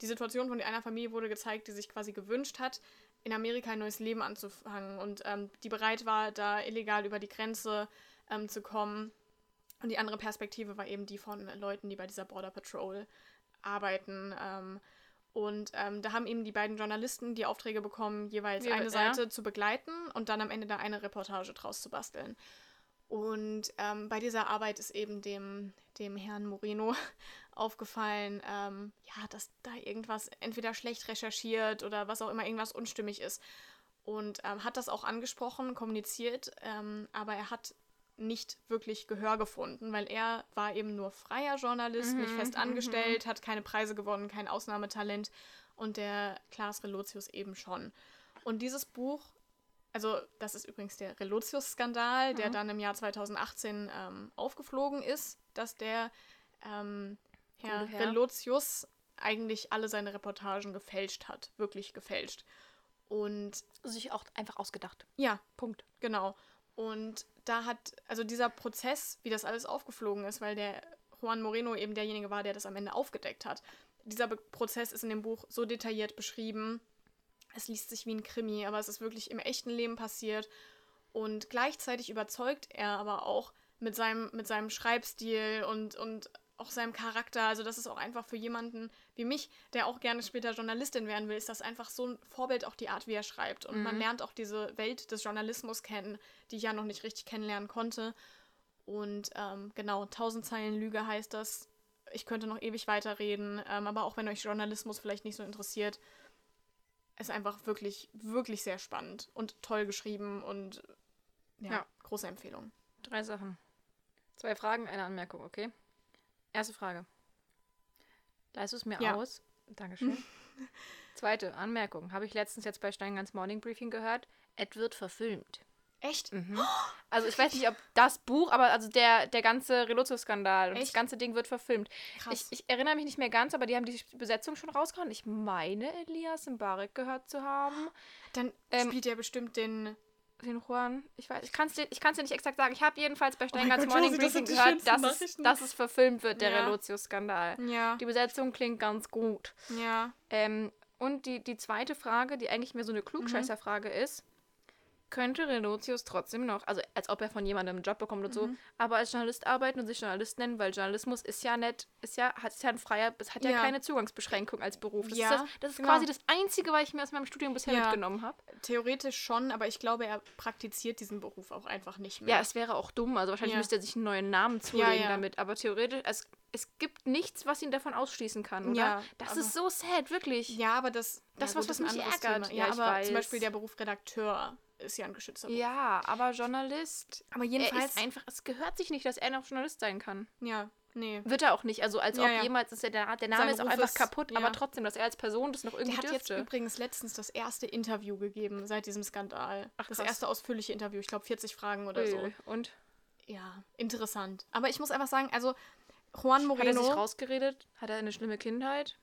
[SPEAKER 1] die Situation von einer Familie wurde gezeigt, die sich quasi gewünscht hat, in Amerika ein neues Leben anzufangen und ähm, die bereit war, da illegal über die Grenze ähm, zu kommen. Und die andere Perspektive war eben die von Leuten, die bei dieser Border Patrol arbeiten. Ähm, und ähm, da haben eben die beiden Journalisten die Aufträge bekommen, jeweils
[SPEAKER 2] Wie-
[SPEAKER 1] eine
[SPEAKER 2] ja.
[SPEAKER 1] Seite zu begleiten und dann am Ende da eine Reportage draus zu basteln. Und ähm, bei dieser Arbeit ist eben dem, dem Herrn Moreno aufgefallen, ähm, ja, dass da irgendwas entweder schlecht recherchiert oder was auch immer, irgendwas unstimmig ist. Und ähm, hat das auch angesprochen, kommuniziert, ähm, aber er hat nicht wirklich Gehör gefunden, weil er war eben nur freier Journalist, nicht fest angestellt, hat keine Preise gewonnen, kein Ausnahmetalent und der Klaas Relotius eben schon. Und dieses Buch, also das ist übrigens der Relotius-Skandal, der dann im Jahr 2018 ähm, aufgeflogen ist, dass der ähm, Herr
[SPEAKER 2] Herr.
[SPEAKER 1] Relotius eigentlich alle seine Reportagen gefälscht hat, wirklich gefälscht. Und
[SPEAKER 2] sich auch einfach ausgedacht.
[SPEAKER 1] ja,
[SPEAKER 2] Punkt.
[SPEAKER 1] Genau. Und da hat, also dieser Prozess, wie das alles aufgeflogen ist, weil der Juan Moreno eben derjenige war, der das am Ende aufgedeckt hat. Dieser Be Prozess ist in dem Buch so detailliert beschrieben. Es liest sich wie ein Krimi, aber es ist wirklich im echten Leben passiert. Und gleichzeitig überzeugt er aber auch mit seinem, mit seinem Schreibstil und, und auch seinem Charakter. Also das ist auch einfach für jemanden wie mich, der auch gerne später Journalistin werden will, ist das einfach so ein Vorbild, auch die Art, wie er schreibt. Und man lernt auch diese Welt des Journalismus kennen, die ich ja noch nicht richtig kennenlernen konnte. Und ähm, genau, tausend Zeilen Lüge heißt das. Ich könnte noch ewig weiterreden, ähm, aber auch wenn euch Journalismus vielleicht nicht so interessiert, ist einfach wirklich, wirklich sehr spannend und toll geschrieben und ja,
[SPEAKER 2] Ja.
[SPEAKER 1] große Empfehlung.
[SPEAKER 2] Drei Sachen. Zwei Fragen, eine Anmerkung, okay? Erste Frage. Leist du es mir
[SPEAKER 1] Ja.
[SPEAKER 2] aus? Dankeschön. Zweite Anmerkung. Habe ich letztens jetzt bei Steingans Morning Briefing gehört. Es wird verfilmt.
[SPEAKER 1] Echt?
[SPEAKER 2] Mhm. Also ich weiß nicht, ob das Buch, aber also der, der ganze Relutio-Skandal und das
[SPEAKER 1] Echt?
[SPEAKER 2] ganze Ding wird verfilmt.
[SPEAKER 1] Krass.
[SPEAKER 2] Ich, ich erinnere mich nicht mehr ganz, aber die haben die Besetzung schon rausgehauen. Ich meine, Elias Mbarek gehört zu haben.
[SPEAKER 1] Dann
[SPEAKER 2] ähm,
[SPEAKER 1] spielt er bestimmt den.
[SPEAKER 2] Den Juan, ich weiß, ich kann es dir, ich kann's dir nicht exakt sagen. Ich habe jedenfalls bei
[SPEAKER 1] Oh
[SPEAKER 2] Steingans
[SPEAKER 1] Gott,
[SPEAKER 2] Morning
[SPEAKER 1] das
[SPEAKER 2] Briefing
[SPEAKER 1] die
[SPEAKER 2] gehört, dass es, dass es verfilmt wird, der
[SPEAKER 1] Ja.
[SPEAKER 2] Relutio-Skandal.
[SPEAKER 1] Ja.
[SPEAKER 2] Die Besetzung klingt ganz gut.
[SPEAKER 1] Ja.
[SPEAKER 2] Ähm, und die, die zweite Frage, die eigentlich mehr so eine Klugscheißerfrage ist, könnte Relotius trotzdem noch, also als ob er von jemandem einen Job bekommt und so, aber als Journalist arbeiten und sich Journalist nennen, weil Journalismus ist ja nicht, ist ja, hat ist ja ein freier, es hat ja,
[SPEAKER 1] Ja.
[SPEAKER 2] keine Zugangsbeschränkung als Beruf. Das
[SPEAKER 1] Ja,
[SPEAKER 2] ist, das, das ist
[SPEAKER 1] genau.
[SPEAKER 2] quasi das Einzige, was ich mir aus meinem Studium bisher
[SPEAKER 1] Ja.
[SPEAKER 2] mitgenommen habe.
[SPEAKER 1] Theoretisch schon, aber ich glaube, er praktiziert diesen Beruf auch einfach nicht mehr.
[SPEAKER 2] Ja, es wäre auch dumm. Also wahrscheinlich müsste er sich einen neuen Namen zulegen damit. Aber theoretisch, es, es gibt nichts, was ihn davon ausschließen kann, oder?
[SPEAKER 1] Ja,
[SPEAKER 2] das
[SPEAKER 1] aber-
[SPEAKER 2] ist so sad, wirklich.
[SPEAKER 1] Ja, aber das,
[SPEAKER 2] Das
[SPEAKER 1] ja,
[SPEAKER 2] was, was mich ärgert. Ja,
[SPEAKER 1] Ja, aber
[SPEAKER 2] weiß.
[SPEAKER 1] zum Beispiel der Beruf Redakteur ist ja ein geschützter Beruf.
[SPEAKER 2] Ja, aber Journalist.
[SPEAKER 1] aber
[SPEAKER 2] Er
[SPEAKER 1] jedenfalls.
[SPEAKER 2] ist einfach, es gehört sich nicht, dass er noch Journalist sein kann.
[SPEAKER 1] ja, nee.
[SPEAKER 2] Wird er auch nicht. Also als
[SPEAKER 1] Ja,
[SPEAKER 2] ob
[SPEAKER 1] ja.
[SPEAKER 2] jemals, ist der, der Name
[SPEAKER 1] Sein
[SPEAKER 2] ist auch
[SPEAKER 1] Beruf
[SPEAKER 2] einfach
[SPEAKER 1] ist-
[SPEAKER 2] kaputt,
[SPEAKER 1] ja.
[SPEAKER 2] aber trotzdem, dass er als Person das noch irgendwie
[SPEAKER 1] Der hat jetzt
[SPEAKER 2] dürfte.
[SPEAKER 1] übrigens letztens das erste Interview gegeben seit diesem Skandal.
[SPEAKER 2] Ach,
[SPEAKER 1] das
[SPEAKER 2] krass.
[SPEAKER 1] erste ausführliche Interview, ich glaube 40 Fragen oder so.
[SPEAKER 2] Ui, Und?
[SPEAKER 1] Ja, interessant. Aber ich muss einfach sagen, also Juan
[SPEAKER 2] Hat er sich
[SPEAKER 1] Moreno,
[SPEAKER 2] rausgeredet? Hat er eine schlimme Kindheit?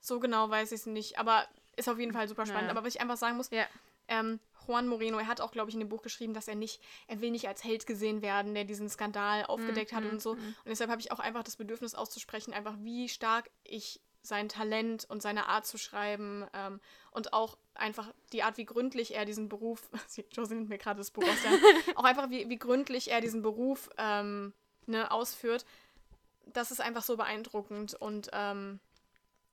[SPEAKER 1] so genau weiß ich es nicht, aber ist auf jeden Fall super spannend.
[SPEAKER 2] Naja.
[SPEAKER 1] Aber was ich einfach sagen muss,
[SPEAKER 2] Ja.
[SPEAKER 1] ähm, Juan Moreno, er hat auch, glaube ich, in dem Buch geschrieben, dass er nicht, er will nicht als Held gesehen werden, der diesen Skandal aufgedeckt hat und so. Und deshalb habe ich auch einfach das Bedürfnis auszusprechen, einfach wie stark ich sein Talent und seine Art zu schreiben ähm, und auch einfach die Art, wie gründlich er diesen Beruf, Josie nimmt mir gerade das Buch aus der Hand, auch einfach wie, wie gründlich er diesen Beruf ähm, ne, ausführt, das ist einfach so beeindruckend und ähm,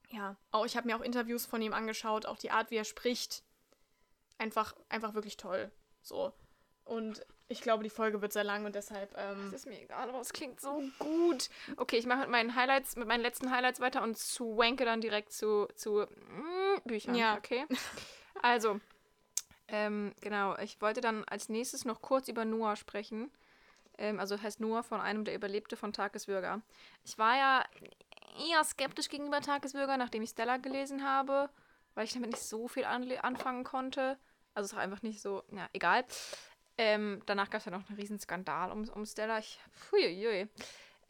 [SPEAKER 1] ja, auch ich habe mir auch Interviews von ihm angeschaut, auch die Art, wie er spricht, einfach, einfach wirklich toll. So. Und ich glaube, die Folge wird sehr lang und deshalb. Ähm,
[SPEAKER 2] Das ist mir egal, aber es klingt so gut. Okay, ich mache mit meinen Highlights, mit meinen letzten Highlights weiter und swanke dann direkt zu, zu mm, Büchern.
[SPEAKER 1] Ja.
[SPEAKER 2] Okay. Also, ähm, genau, ich wollte dann als nächstes noch kurz über Noah sprechen. Ähm, also heißt Noah von einem, der überlebte von Tagesbürger. Ich war ja eher skeptisch gegenüber Tagesbürger, nachdem ich Stella gelesen habe, weil ich damit nicht so viel anle- anfangen konnte. Also es war einfach nicht so, na, egal. Ähm, danach gab es ja noch einen riesen Skandal um, um Stella. Ich.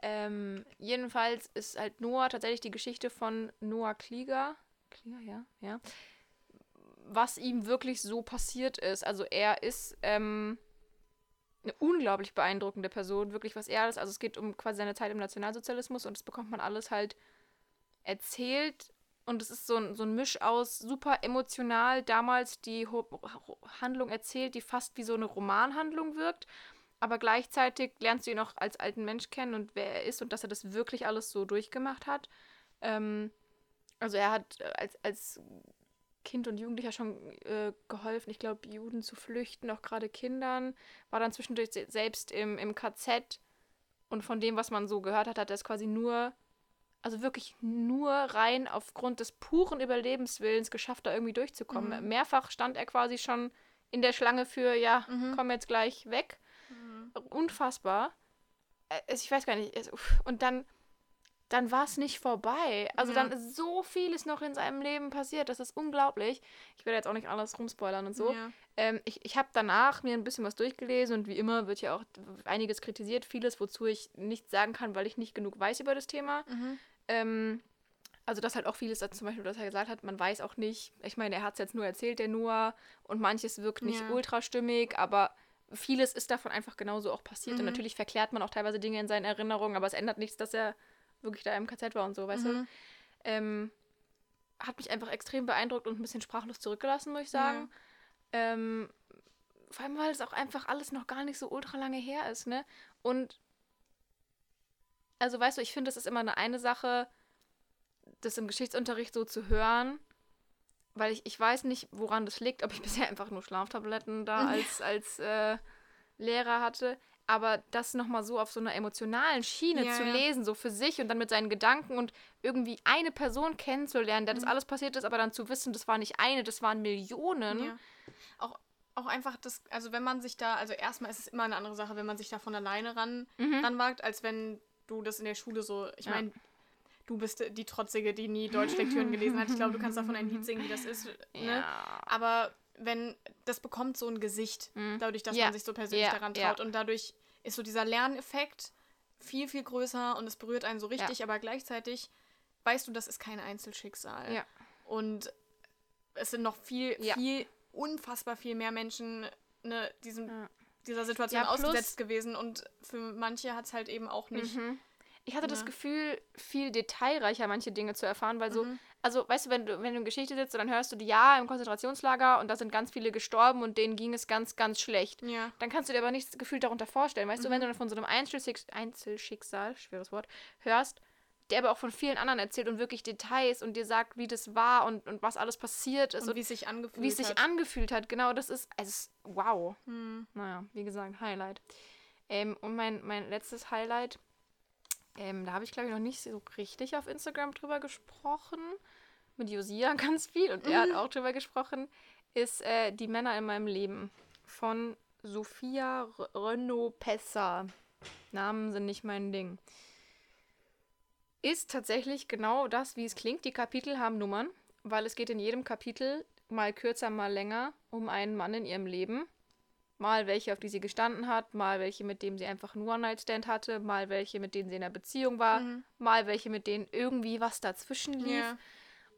[SPEAKER 2] Ähm, jedenfalls ist halt Noah tatsächlich die Geschichte von Noah Klieger. Klieger, ja, ja. Was ihm wirklich so passiert ist. Also er ist ähm, eine unglaublich beeindruckende Person, wirklich was er alles. Also es geht um quasi seine Zeit im Nationalsozialismus und das bekommt man alles halt erzählt. Und es ist so ein, so ein Misch aus super emotional damals die Ho Ho Handlung erzählt, die fast wie so eine Romanhandlung wirkt. Aber gleichzeitig lernst du ihn auch als alten Mensch kennen und wer er ist und dass er das wirklich alles so durchgemacht hat. Ähm, also er hat äh, als, als Kind und Jugendlicher schon äh, geholfen, ich glaube, Juden zu flüchten, auch gerade Kindern. War dann zwischendurch se- selbst im, im KZ. Und von dem, was man so gehört hat, hat er es quasi nur, also wirklich nur rein aufgrund des puren Überlebenswillens geschafft, da irgendwie durchzukommen. Mehrfach stand er quasi schon in der Schlange für, ja, komm jetzt gleich weg. Unfassbar. Äh, ich weiß gar nicht. Und dann, dann war es nicht vorbei. Also
[SPEAKER 1] Ja.
[SPEAKER 2] dann ist so vieles noch in seinem Leben passiert. Das ist unglaublich. Ich werde jetzt auch nicht alles rumspoilern und so.
[SPEAKER 1] Ja.
[SPEAKER 2] Ähm, ich ich habe danach mir ein bisschen was durchgelesen und wie immer wird ja auch einiges kritisiert. Vieles, wozu ich nichts sagen kann, weil ich nicht genug weiß über das Thema.
[SPEAKER 1] Mhm.
[SPEAKER 2] Ähm, also das halt auch vieles, also zum Beispiel, was er gesagt hat, man weiß auch nicht, ich meine, er hat es jetzt nur erzählt, der Noah, und manches wirkt nicht
[SPEAKER 1] Ja.
[SPEAKER 2] ultra stimmig, aber vieles ist davon einfach genauso auch passiert. Und
[SPEAKER 1] Mhm.
[SPEAKER 2] natürlich verklärt man auch teilweise Dinge in seinen Erinnerungen, aber es ändert nichts, dass er wirklich da im KZ war und so, weißt du?
[SPEAKER 1] Mhm.
[SPEAKER 2] Ähm, hat mich einfach extrem beeindruckt und ein bisschen sprachlos zurückgelassen, muss ich sagen. Ähm, vor allem, weil es auch einfach alles noch gar nicht so ultra lange her ist, ne? Und also weißt du, ich finde, es ist immer eine, eine Sache, das im Geschichtsunterricht so zu hören, weil ich, ich weiß nicht, woran das liegt, ob ich bisher einfach nur Schlaftabletten da als, als äh, Lehrer hatte. Aber das nochmal so auf so einer emotionalen Schiene
[SPEAKER 1] Ja,
[SPEAKER 2] zu
[SPEAKER 1] ja.
[SPEAKER 2] lesen, so für sich und dann mit seinen Gedanken und irgendwie eine Person kennenzulernen, der das
[SPEAKER 1] Mhm.
[SPEAKER 2] alles passiert ist, aber dann zu wissen, das war nicht eine, das waren Millionen.
[SPEAKER 1] Ja. Auch, auch einfach das, also wenn man sich da, also erstmal ist es immer eine andere Sache, wenn man sich da von alleine ran,
[SPEAKER 2] Mhm.
[SPEAKER 1] ranwagt, als wenn du das in der Schule so, ich meine, du bist die Trotzige, die nie Deutschlektüren gelesen hat. Ich glaube, du kannst davon ein Lied singen, wie das ist. Ne?
[SPEAKER 2] Ja.
[SPEAKER 1] Aber wenn, das bekommt so ein Gesicht,
[SPEAKER 2] Mhm.
[SPEAKER 1] dadurch, dass
[SPEAKER 2] Ja.
[SPEAKER 1] man sich so persönlich
[SPEAKER 2] Ja,
[SPEAKER 1] daran
[SPEAKER 2] ja.
[SPEAKER 1] traut. Und dadurch ist so dieser Lerneffekt viel, viel größer und es berührt einen so richtig, aber gleichzeitig weißt du, das ist kein Einzelschicksal.
[SPEAKER 2] Ja.
[SPEAKER 1] Und es sind noch viel,
[SPEAKER 2] Ja.
[SPEAKER 1] viel, unfassbar viel mehr Menschen ne, diesem,
[SPEAKER 2] Ja.
[SPEAKER 1] dieser Situation
[SPEAKER 2] Ja,
[SPEAKER 1] ausgesetzt gewesen und für manche hat es halt eben auch nicht.
[SPEAKER 2] Mhm. Ich hatte das
[SPEAKER 1] Ne?
[SPEAKER 2] Gefühl, viel detailreicher manche Dinge zu erfahren, weil so,
[SPEAKER 1] Mhm.
[SPEAKER 2] Also weißt du, wenn du, wenn du in Geschichte sitzt, dann hörst du die ja im Konzentrationslager und da sind ganz viele gestorben und denen ging es ganz, ganz schlecht.
[SPEAKER 1] Ja.
[SPEAKER 2] Dann kannst du dir aber nichts gefühlt darunter vorstellen. Weißt du, wenn
[SPEAKER 1] Mhm.
[SPEAKER 2] du dann von so einem Einzelschicks Einzelschicksal, schweres Wort, hörst, der aber auch von vielen anderen erzählt und wirklich Details und dir sagt, wie das war und, und was alles passiert ist
[SPEAKER 1] Und
[SPEAKER 2] und,
[SPEAKER 1] wie es sich angefühlt
[SPEAKER 2] wie es sich
[SPEAKER 1] hat.
[SPEAKER 2] angefühlt hat. Genau, das ist, es ist wow.
[SPEAKER 1] Hm.
[SPEAKER 2] Naja, wie gesagt, Highlight. Ähm, und mein, mein letztes Highlight, ähm, da habe ich glaube ich noch nicht so richtig auf Instagram drüber gesprochen. Mit Josia ganz viel und er hat auch drüber gesprochen, ist äh, Die Männer in meinem Leben von Sophia Renaud Pessa. Namen sind nicht mein Ding. Ist tatsächlich genau das, wie es klingt. Die Kapitel haben Nummern, weil es geht in jedem Kapitel, mal kürzer, mal länger, um einen Mann in ihrem Leben. Mal welche, auf die sie gestanden hat, mal welche, mit dem sie einfach nur One-Night-Stand hatte, mal welche, mit denen sie in einer Beziehung war,
[SPEAKER 1] Mhm.
[SPEAKER 2] mal welche, mit denen irgendwie was dazwischen lief.
[SPEAKER 1] Ja.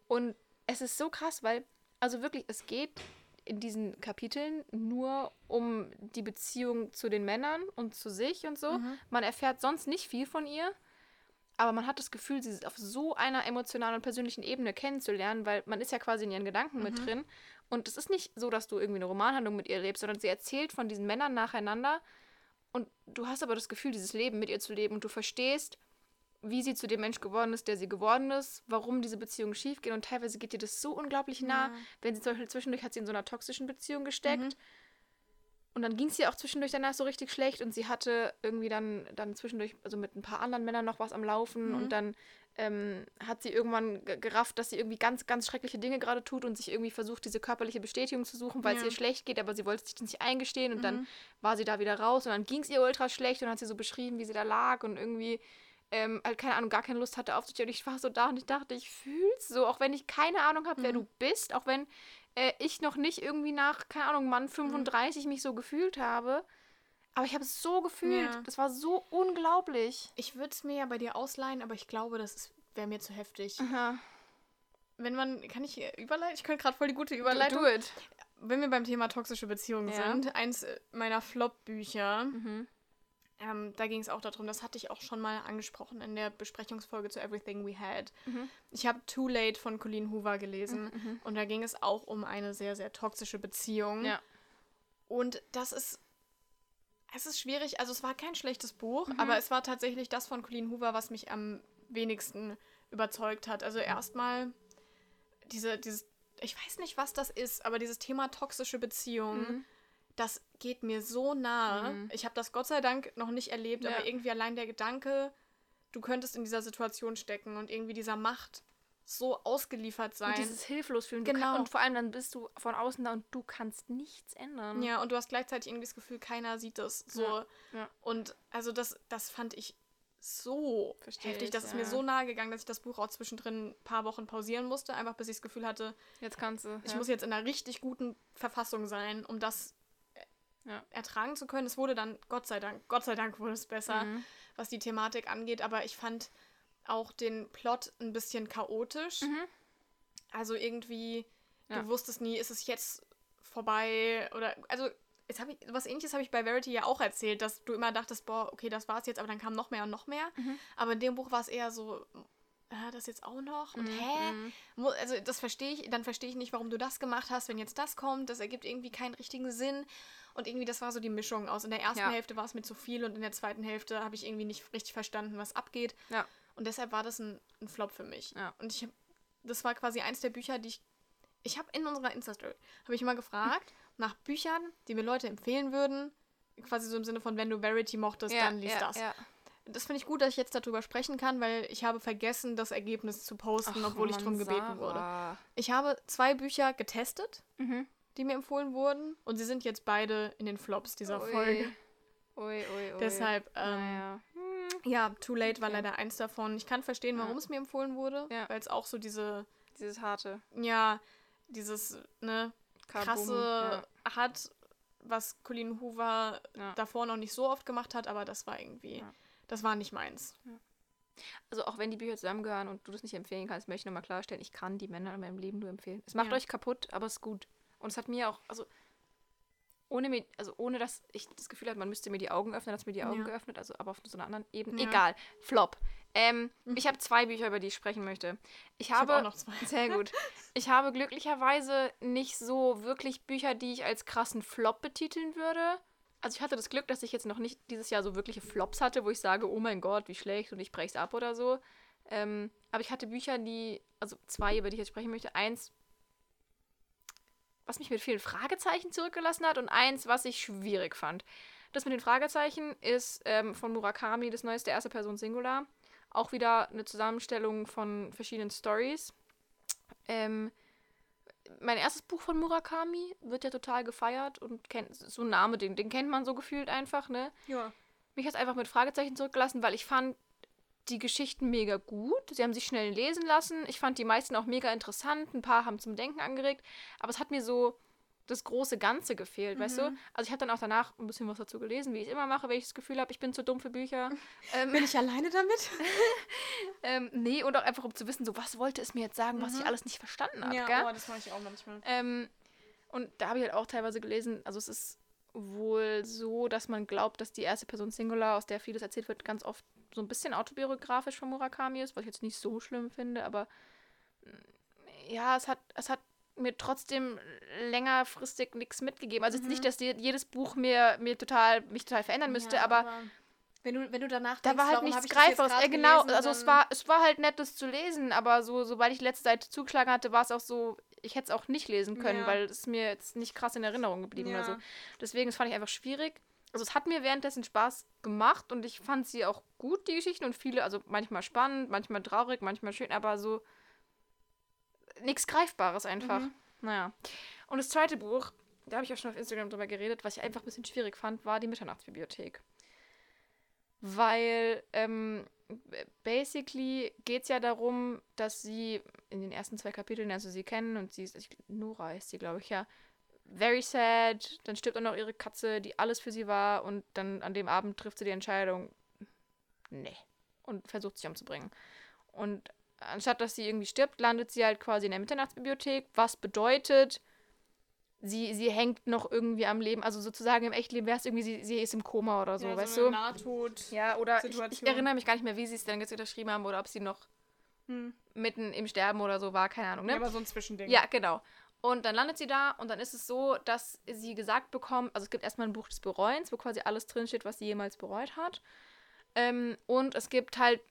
[SPEAKER 2] Und es ist so krass, weil, also wirklich, es geht in diesen Kapiteln nur um die Beziehung zu den Männern und zu sich und so.
[SPEAKER 1] Mhm.
[SPEAKER 2] Man erfährt sonst nicht viel von ihr, aber man hat das Gefühl, sie auf so einer emotionalen und persönlichen Ebene kennenzulernen, weil man ist ja quasi in ihren Gedanken mit
[SPEAKER 1] Mhm.
[SPEAKER 2] drin. Und es ist nicht so, dass du irgendwie eine Romanhandlung mit ihr lebst, sondern sie erzählt von diesen Männern nacheinander und du hast aber das Gefühl, dieses Leben mit ihr zu leben und du verstehst, wie sie zu dem Mensch geworden ist, der sie geworden ist, warum diese Beziehungen schiefgehen und teilweise geht dir das so unglaublich nah.
[SPEAKER 1] Ja.
[SPEAKER 2] Wenn sie zum Beispiel zwischendurch hat sie in so einer toxischen Beziehung gesteckt
[SPEAKER 1] Mhm.
[SPEAKER 2] Und dann ging es ihr auch zwischendurch danach so richtig schlecht und sie hatte irgendwie dann, dann zwischendurch, also mit ein paar anderen Männern noch was am Laufen
[SPEAKER 1] Mhm.
[SPEAKER 2] und dann ähm, hat sie irgendwann ge- gerafft, dass sie irgendwie ganz, ganz schreckliche Dinge gerade tut und sich irgendwie versucht, diese körperliche Bestätigung zu suchen, weil es
[SPEAKER 1] Ja.
[SPEAKER 2] ihr schlecht geht, aber sie wollte sich das nicht eingestehen und dann
[SPEAKER 1] Mhm.
[SPEAKER 2] war sie da wieder raus und dann ging es ihr ultra schlecht und dann hat sie so beschrieben, wie sie da lag und irgendwie ähm, halt keine Ahnung, gar keine Lust hatte aufzustehen und ich war so da und ich dachte, ich fühl's so, auch wenn ich keine Ahnung habe, wer
[SPEAKER 1] Mhm.
[SPEAKER 2] du bist, auch wenn äh, ich noch nicht irgendwie nach, keine Ahnung,
[SPEAKER 1] Mhm.
[SPEAKER 2] Mann 35 mich so gefühlt habe, aber ich habe es so gefühlt,
[SPEAKER 1] Ja.
[SPEAKER 2] das war so unglaublich.
[SPEAKER 1] Ich würde es mir ja bei dir ausleihen, aber ich glaube, das wäre mir zu heftig.
[SPEAKER 2] Aha.
[SPEAKER 1] Wenn man, kann ich hier überleiten? Ich könnte gerade voll die gute Überleitung.
[SPEAKER 2] Do it.
[SPEAKER 1] Wenn wir beim Thema toxische Beziehungen
[SPEAKER 2] Ja.
[SPEAKER 1] sind, eins äh, meiner Flop-Bücher,
[SPEAKER 2] Mhm.
[SPEAKER 1] Ähm, da ging es auch darum, das hatte ich auch schon mal angesprochen in der Besprechungsfolge zu Everything We Had.
[SPEAKER 2] Mhm.
[SPEAKER 1] Ich habe Too Late von Colleen Hoover gelesen
[SPEAKER 2] Mhm.
[SPEAKER 1] und da ging es auch um eine sehr, sehr toxische Beziehung.
[SPEAKER 2] Ja.
[SPEAKER 1] Und das ist. Es ist schwierig, also es war kein schlechtes Buch,
[SPEAKER 2] Mhm.
[SPEAKER 1] aber es war tatsächlich das von Colleen Hoover, was mich am wenigsten überzeugt hat. Also erstmal diese, dieses, ich weiß nicht, was das ist, aber dieses Thema toxische Beziehungen,
[SPEAKER 2] Mhm.
[SPEAKER 1] Das geht mir so nahe.
[SPEAKER 2] Mhm.
[SPEAKER 1] Ich habe das Gott sei Dank noch nicht erlebt,
[SPEAKER 2] Ja.
[SPEAKER 1] aber irgendwie allein der Gedanke, du könntest in dieser Situation stecken und irgendwie dieser Macht so ausgeliefert sein.
[SPEAKER 2] Und dieses hilflos fühlen.
[SPEAKER 1] Genau.
[SPEAKER 2] kann, und vor allem dann bist du von außen da und du kannst nichts ändern.
[SPEAKER 1] Ja, und du hast gleichzeitig irgendwie das Gefühl, keiner sieht das so.
[SPEAKER 2] Ja, ja.
[SPEAKER 1] Und also das, das fand ich so
[SPEAKER 2] Versteh
[SPEAKER 1] heftig.
[SPEAKER 2] ich,
[SPEAKER 1] Das ist mir so nahe gegangen, dass ich das Buch auch zwischendrin ein paar Wochen pausieren musste, einfach bis ich das Gefühl hatte,
[SPEAKER 2] Jetzt kannst du.
[SPEAKER 1] ich muss jetzt in einer richtig guten Verfassung sein, um das
[SPEAKER 2] Ja.
[SPEAKER 1] ertragen zu können. Es wurde dann, Gott sei Dank, Gott sei Dank wurde es besser,
[SPEAKER 2] Mhm.
[SPEAKER 1] was die Thematik angeht, aber ich fand auch den Plot ein bisschen chaotisch.
[SPEAKER 2] Mhm.
[SPEAKER 1] Also irgendwie,
[SPEAKER 2] Ja.
[SPEAKER 1] du wusstest nie, ist es jetzt vorbei oder also jetzt habe ich was ähnliches habe ich bei Verity ja auch erzählt, dass du immer dachtest, boah, okay, das war's jetzt, aber dann kam noch mehr und noch mehr.
[SPEAKER 2] Mhm.
[SPEAKER 1] Aber in dem Buch war es eher so ah, das jetzt auch noch? Und
[SPEAKER 2] Mhm,
[SPEAKER 1] hä?
[SPEAKER 2] mhm.
[SPEAKER 1] Also das verstehe ich, dann verstehe ich nicht, warum du das gemacht hast, wenn jetzt das kommt. Das ergibt irgendwie keinen richtigen Sinn. Und irgendwie, das war so die Mischung aus. In der ersten
[SPEAKER 2] Ja.
[SPEAKER 1] Hälfte war es mir zu viel und in der zweiten Hälfte habe ich irgendwie nicht richtig verstanden, was abgeht.
[SPEAKER 2] Ja.
[SPEAKER 1] Und deshalb war das ein, ein Flop für mich.
[SPEAKER 2] Ja.
[SPEAKER 1] Und ich das war quasi eins der Bücher, die ich. Ich habe in unserer Insta-Story, habe ich mal gefragt, nach Büchern, die mir Leute empfehlen würden. Quasi so im Sinne von, wenn du Verity mochtest,
[SPEAKER 2] ja,
[SPEAKER 1] dann liest
[SPEAKER 2] ja,
[SPEAKER 1] das.
[SPEAKER 2] Ja.
[SPEAKER 1] Das finde ich gut, dass ich jetzt darüber sprechen kann, weil ich habe vergessen, das Ergebnis zu posten,
[SPEAKER 2] Ach,
[SPEAKER 1] obwohl ich
[SPEAKER 2] Mann,
[SPEAKER 1] darum gebeten wurde. Ich habe zwei Bücher getestet,
[SPEAKER 2] Mhm.
[SPEAKER 1] die mir empfohlen wurden, und sie sind jetzt beide in den Flops dieser
[SPEAKER 2] Ui.
[SPEAKER 1] Folge.
[SPEAKER 2] Ui, ui, ui.
[SPEAKER 1] Deshalb, ähm,
[SPEAKER 2] Naja.
[SPEAKER 1] Ja, Too Late war
[SPEAKER 2] Okay.
[SPEAKER 1] leider eins davon. Ich kann verstehen, warum
[SPEAKER 2] Ja.
[SPEAKER 1] es mir empfohlen wurde,
[SPEAKER 2] Ja.
[SPEAKER 1] weil es auch so diese,
[SPEAKER 2] dieses harte
[SPEAKER 1] ja, dieses, ne,
[SPEAKER 2] Kabum,
[SPEAKER 1] krasse hat, was Colleen Hoover
[SPEAKER 2] Ja. Ja.
[SPEAKER 1] davor noch nicht so oft gemacht hat, aber das war irgendwie,
[SPEAKER 2] Ja.
[SPEAKER 1] Das war nicht meins.
[SPEAKER 2] Also auch wenn die Bücher zusammengehören und du das nicht empfehlen kannst, möchte ich nochmal klarstellen, ich kann die Männer in meinem Leben nur empfehlen. Es macht
[SPEAKER 1] Ja.
[SPEAKER 2] euch kaputt, aber es ist gut. Und es hat mir auch, also ohne also ohne dass ich das Gefühl hatte, man müsste mir die Augen öffnen, hat es mir die Augen
[SPEAKER 1] Ja.
[SPEAKER 2] geöffnet, also aber auf so einer anderen Ebene.
[SPEAKER 1] Ja.
[SPEAKER 2] Egal. Flop. Ähm, ich habe zwei Bücher, über die ich sprechen möchte. Ich
[SPEAKER 1] Ich habe
[SPEAKER 2] habe
[SPEAKER 1] auch noch zwei.
[SPEAKER 2] Sehr gut. Ich habe glücklicherweise nicht so wirklich Bücher, die ich als krassen Flop betiteln würde. Also ich hatte das Glück, dass ich jetzt noch nicht dieses Jahr so wirkliche Flops hatte, wo ich sage, oh mein Gott, wie schlecht und ich brech's ab oder so. Ähm, aber ich hatte Bücher, die, also zwei, über die ich jetzt sprechen möchte. Eins, was mich mit vielen Fragezeichen zurückgelassen hat und eins, was ich schwierig fand. Das mit den Fragezeichen ist ähm, von Murakami, das neueste erste Person Singular. Auch wieder eine Zusammenstellung von verschiedenen Stories. Ähm, mein erstes Buch von Murakami wird ja total gefeiert und kennt so ein Name, den, den kennt man so gefühlt einfach, ne?
[SPEAKER 1] Ja.
[SPEAKER 2] Mich hat es einfach mit Fragezeichen zurückgelassen, weil ich fand die Geschichten mega gut. Sie haben sich schnell lesen lassen. Ich fand die meisten auch mega interessant. Ein paar haben zum Denken angeregt. Aber es hat mir so das große Ganze gefehlt, weißt du? Also ich habe dann auch danach ein bisschen was dazu gelesen, wie ich es immer mache, wenn ich das Gefühl habe, ich bin zu dumm für Bücher. ähm,
[SPEAKER 1] Bin ich alleine damit?
[SPEAKER 2] ähm, nee, und auch einfach um zu wissen, so was wollte es mir jetzt sagen, was ich alles nicht verstanden habe, gell?
[SPEAKER 1] oh, das mache ich auch manchmal.
[SPEAKER 2] Ähm, und da habe ich halt auch teilweise gelesen, also es ist wohl so, dass man glaubt, dass die erste Person Singular, aus der vieles erzählt wird, ganz oft so ein bisschen autobiografisch von Murakami ist, was ich jetzt nicht so schlimm finde, aber mm, ja, es hat, es hat mir trotzdem längerfristig nichts mitgegeben. Also jetzt nicht, dass jedes Buch mir, mir total, mich total verändern müsste,
[SPEAKER 1] Ja,
[SPEAKER 2] aber
[SPEAKER 1] wenn du, wenn du danach
[SPEAKER 2] da
[SPEAKER 1] denkst,
[SPEAKER 2] war halt nichts Greifbares. Ja, genau.
[SPEAKER 1] gelesen,
[SPEAKER 2] also es war, es war halt nett, das zu lesen, aber so, sobald ich die letzte Seite zugeschlagen hatte, war es auch so, ich hätte es auch nicht lesen können,
[SPEAKER 1] Ja.
[SPEAKER 2] weil es mir jetzt nicht krass in Erinnerung geblieben oder so.
[SPEAKER 1] Ja.
[SPEAKER 2] Deswegen, das fand ich einfach schwierig. Also es hat mir währenddessen Spaß gemacht und ich fand sie auch gut, die Geschichten und viele, also manchmal spannend, manchmal traurig, manchmal schön, aber so nichts Greifbares einfach.
[SPEAKER 1] Mhm.
[SPEAKER 2] Naja. Und das zweite Buch, da habe ich auch schon auf Instagram drüber geredet, was ich einfach ein bisschen schwierig fand, war die Mitternachtsbibliothek. Weil, ähm, basically geht es ja darum, dass sie in den ersten zwei Kapiteln, also sie kennen und sie ist, ich, Nora ist sie, glaube ich, ja, very sad, dann stirbt auch noch ihre Katze, die alles für sie war und dann an dem Abend trifft sie die Entscheidung, nee, und versucht sich umzubringen. Und anstatt dass sie irgendwie stirbt, landet sie halt quasi in der Mitternachtsbibliothek, was bedeutet, sie, sie hängt noch irgendwie am Leben, also sozusagen im Echtleben wäre es irgendwie, sie, sie ist im Koma oder so,
[SPEAKER 1] ja,
[SPEAKER 2] weißt
[SPEAKER 1] so
[SPEAKER 2] du?
[SPEAKER 1] eine Nahtod.
[SPEAKER 2] Ja, oder ich, ich erinnere mich gar nicht mehr, wie sie es dann jetzt unterschrieben haben oder ob sie noch
[SPEAKER 1] Hm.
[SPEAKER 2] mitten im Sterben oder so war, keine Ahnung, ne?
[SPEAKER 1] Ja, aber so ein Zwischending.
[SPEAKER 2] Ja, genau. Und dann landet sie da und dann ist es so, dass sie gesagt bekommt, also es gibt erstmal ein Buch des Bereuens, wo quasi alles drinsteht, was sie jemals bereut hat. Ähm, und es gibt halt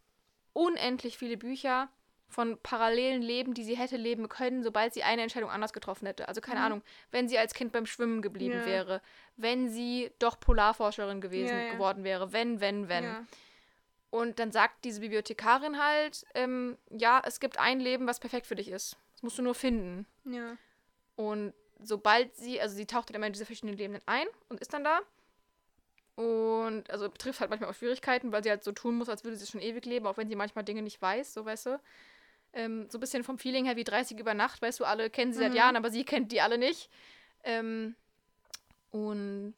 [SPEAKER 2] unendlich viele Bücher von parallelen Leben, die sie hätte leben können, sobald sie eine Entscheidung anders getroffen hätte. Also keine
[SPEAKER 1] Mhm.
[SPEAKER 2] Ahnung, wenn sie als Kind beim Schwimmen geblieben
[SPEAKER 1] Ja.
[SPEAKER 2] wäre, wenn sie doch Polarforscherin gewesen
[SPEAKER 1] Ja, ja.
[SPEAKER 2] geworden wäre, wenn, wenn, wenn. Und dann sagt diese Bibliothekarin halt, ähm, ja, es gibt ein Leben, was perfekt für dich ist. Das musst du nur finden.
[SPEAKER 1] ja.
[SPEAKER 2] Und sobald sie, also sie taucht dann immer in diese verschiedenen Lebenden ein und ist dann da. Und also trifft halt manchmal auch Schwierigkeiten, weil sie halt so tun muss, als würde sie schon ewig leben, auch wenn sie manchmal Dinge nicht weiß, so weißt du. Ähm, so ein bisschen vom Feeling her wie 30 über Nacht, weißt du, alle kennen sie seit
[SPEAKER 1] Mhm.
[SPEAKER 2] Jahren, aber sie kennt die alle nicht. Ähm, und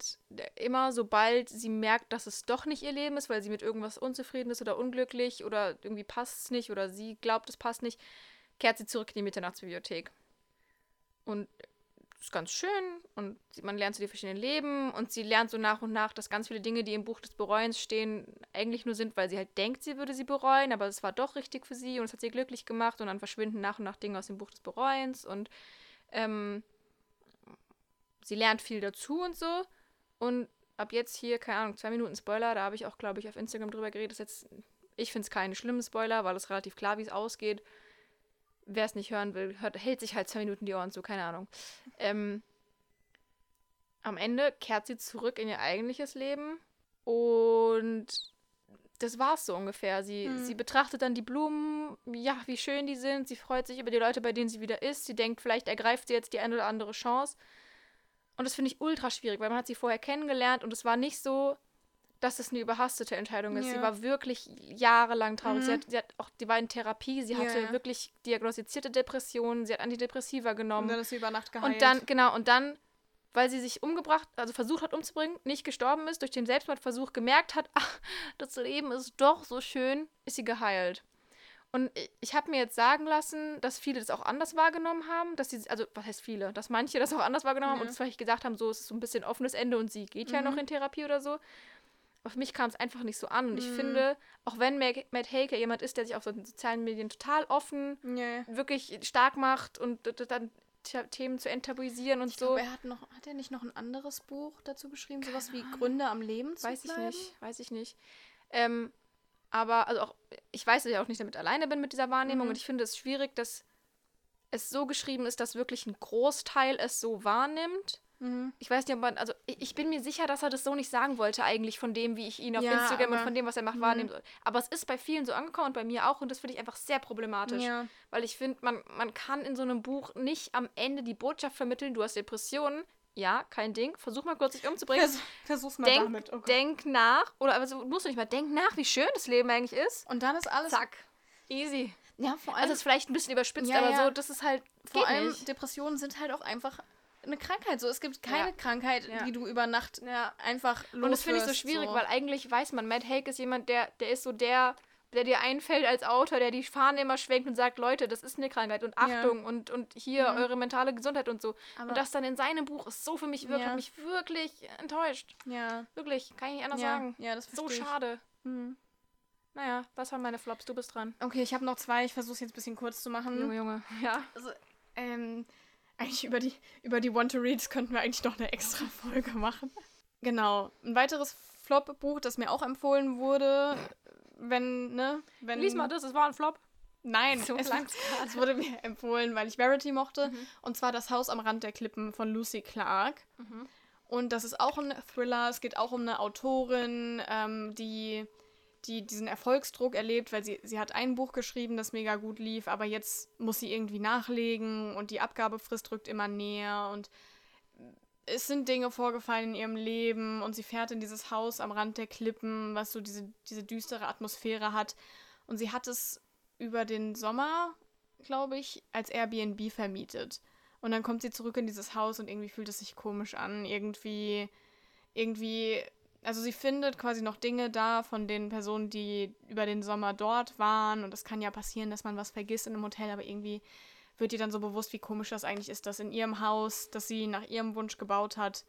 [SPEAKER 2] immer sobald sie merkt, dass es doch nicht ihr Leben ist, weil sie mit irgendwas unzufrieden ist oder unglücklich oder irgendwie passt es nicht oder sie glaubt, es passt nicht, kehrt sie zurück in die Mitternachtsbibliothek. Und ist ganz schön und man lernt so die verschiedenen Leben und sie lernt so nach und nach, dass ganz viele Dinge, die im Buch des Bereuens stehen, eigentlich nur sind, weil sie halt denkt, sie würde sie bereuen, aber es war doch richtig für sie und es hat sie glücklich gemacht und dann verschwinden nach und nach Dinge aus dem Buch des Bereuens und ähm, sie lernt viel dazu und so und ab jetzt hier, keine Ahnung, zwei Minuten Spoiler, da habe ich auch, glaube ich, auf Instagram drüber geredet, ist jetzt, ich finde es keine schlimmen Spoiler, weil es relativ klar, wie es ausgeht wer es nicht hören will, hört, hält sich halt zwei Minuten die Ohren zu, keine Ahnung. Ähm, am Ende kehrt sie zurück in ihr eigentliches Leben und das war's so ungefähr. Sie, mhm. sie betrachtet dann die Blumen, ja, wie schön die sind. Sie freut sich über die Leute, bei denen sie wieder ist. Sie denkt, vielleicht ergreift sie jetzt die eine oder andere Chance. Und das finde ich ultra schwierig, weil man hat sie vorher kennengelernt und es war nicht so, dass es eine überhastete Entscheidung ist. Ja. Sie war wirklich jahrelang traurig. Mhm. Sie, hat, sie hat auch, die war in Therapie, sie hatte ja. wirklich diagnostizierte Depressionen, sie hat Antidepressiva genommen. Und
[SPEAKER 1] dann ist sie über Nacht geheilt.
[SPEAKER 2] Und dann, genau, und dann, weil sie sich umgebracht, also versucht hat umzubringen, nicht gestorben ist, durch den Selbstmordversuch gemerkt hat, ach, das Leben ist doch so schön, ist sie geheilt. Und ich habe mir jetzt sagen lassen, dass viele das auch anders wahrgenommen haben, dass sie, also was heißt viele, dass manche das auch anders wahrgenommen ja. haben und vielleicht gesagt haben, so es ist so ein bisschen offenes Ende und sie geht mhm. ja noch in Therapie oder so auf mich kam es einfach nicht so an. Und ich mhm. finde, auch wenn Matt Haker jemand ist, der sich auf so sozialen Medien total offen, yeah. wirklich stark macht und dann Themen zu enttabuisieren und
[SPEAKER 1] ich
[SPEAKER 2] so.
[SPEAKER 1] Glaub, er hat noch, hat er nicht noch ein anderes Buch dazu geschrieben, Keine sowas wie Gründe am Leben
[SPEAKER 2] zu Weiß bleiben? ich nicht, weiß ich nicht. Ähm, aber also auch, ich weiß, dass ich auch nicht damit alleine bin mit dieser Wahrnehmung mhm. und ich finde es schwierig, dass es so geschrieben ist, dass wirklich ein Großteil es so wahrnimmt Mhm. Ich weiß nicht, ob man, also ich bin mir sicher, dass er das so nicht sagen wollte, eigentlich von dem, wie ich ihn auf ja, Instagram und von dem, was er macht, mhm. wahrnehmen soll. Aber es ist bei vielen so angekommen und bei mir auch und das finde ich einfach sehr problematisch. Ja. Weil ich finde, man, man kann in so einem Buch nicht am Ende die Botschaft vermitteln, du hast Depressionen. Ja, kein Ding. Versuch mal kurz dich umzubringen. Vers
[SPEAKER 1] versuch's mal
[SPEAKER 2] denk,
[SPEAKER 1] damit.
[SPEAKER 2] Oh denk nach, oder also musst du nicht mal, denk nach, wie schön das Leben eigentlich ist.
[SPEAKER 1] Und dann ist alles.
[SPEAKER 2] Zack. Easy.
[SPEAKER 1] Ja, vor allem.
[SPEAKER 2] Also, ist vielleicht ein bisschen überspitzt, ja, aber ja. so, das ist halt.
[SPEAKER 1] Vor allem, nicht. Depressionen sind halt auch einfach eine Krankheit. So, es gibt keine ja. Krankheit, ja. die du über Nacht ja. einfach
[SPEAKER 2] los Und das finde ich so schwierig, so. weil eigentlich weiß man, Matt Haig ist jemand, der, der ist so der, der dir einfällt als Autor, der die Fahne immer schwenkt und sagt, Leute, das ist eine Krankheit und Achtung und, und hier mhm. eure mentale Gesundheit und so. Aber und das dann in seinem Buch ist so für mich wirklich, hat mich wirklich enttäuscht. Ja. Wirklich, kann ich nicht anders sagen. Ja, das So schade. Mhm. Naja, das waren meine Flops, du bist dran.
[SPEAKER 1] Okay, ich habe noch zwei, ich versuche es jetzt ein bisschen kurz zu machen.
[SPEAKER 2] Junge, Junge, ja.
[SPEAKER 1] Also, ähm, eigentlich über die, über die Want-to-Reads könnten wir eigentlich noch eine extra Folge machen. Genau. Ein weiteres Flop-Buch, das mir auch empfohlen wurde, wenn, ne? Wenn,
[SPEAKER 2] Lies mal das, es war ein Flop.
[SPEAKER 1] Nein, so es, es, wurde mir empfohlen, weil ich Verity mochte. Mhm. Und zwar Das Haus am Rand der Klippen von Lucy Clark. Mhm. Und das ist auch ein Thriller. Es geht auch um eine Autorin, ähm, die die diesen Erfolgsdruck erlebt, weil sie, sie hat ein Buch geschrieben, das mega gut lief, aber jetzt muss sie irgendwie nachlegen und die Abgabefrist rückt immer näher und es sind Dinge vorgefallen in ihrem Leben und sie fährt in dieses Haus am Rand der Klippen, was so diese, diese düstere Atmosphäre hat. Und sie hat es über den Sommer, glaube ich, als Airbnb vermietet. Und dann kommt sie zurück in dieses Haus und irgendwie fühlt es sich komisch an. Irgendwie, irgendwie also sie findet quasi noch Dinge da von den Personen, die über den Sommer dort waren. Und es kann ja passieren, dass man was vergisst in einem Hotel, aber irgendwie wird ihr dann so bewusst, wie komisch das eigentlich ist, dass in ihrem Haus, das sie nach ihrem Wunsch gebaut hat,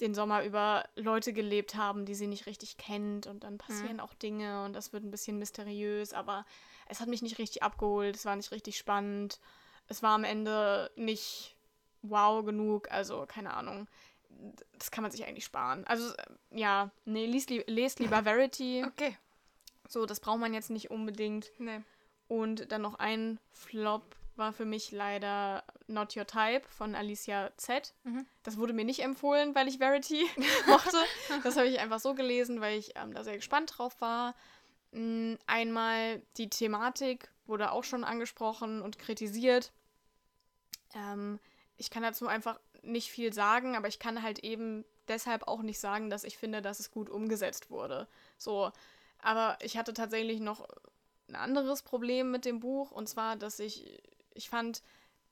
[SPEAKER 1] den Sommer über Leute gelebt haben, die sie nicht richtig kennt. Und dann passieren mhm. auch Dinge und das wird ein bisschen mysteriös, aber es hat mich nicht richtig abgeholt, es war nicht richtig spannend. Es war am Ende nicht wow genug, also keine Ahnung das kann man sich eigentlich sparen. Also, äh, ja, nee, lest, li lest lieber Verity.
[SPEAKER 2] Okay.
[SPEAKER 1] So, das braucht man jetzt nicht unbedingt.
[SPEAKER 2] Nee.
[SPEAKER 1] Und dann noch ein Flop war für mich leider Not Your Type von Alicia Z. Mhm. Das wurde mir nicht empfohlen, weil ich Verity mochte. Das habe ich einfach so gelesen, weil ich ähm, da sehr gespannt drauf war. Mm, einmal die Thematik wurde auch schon angesprochen und kritisiert. Ähm, ich kann dazu einfach nicht viel sagen, aber ich kann halt eben deshalb auch nicht sagen, dass ich finde, dass es gut umgesetzt wurde. So, aber ich hatte tatsächlich noch ein anderes Problem mit dem Buch und zwar, dass ich, ich fand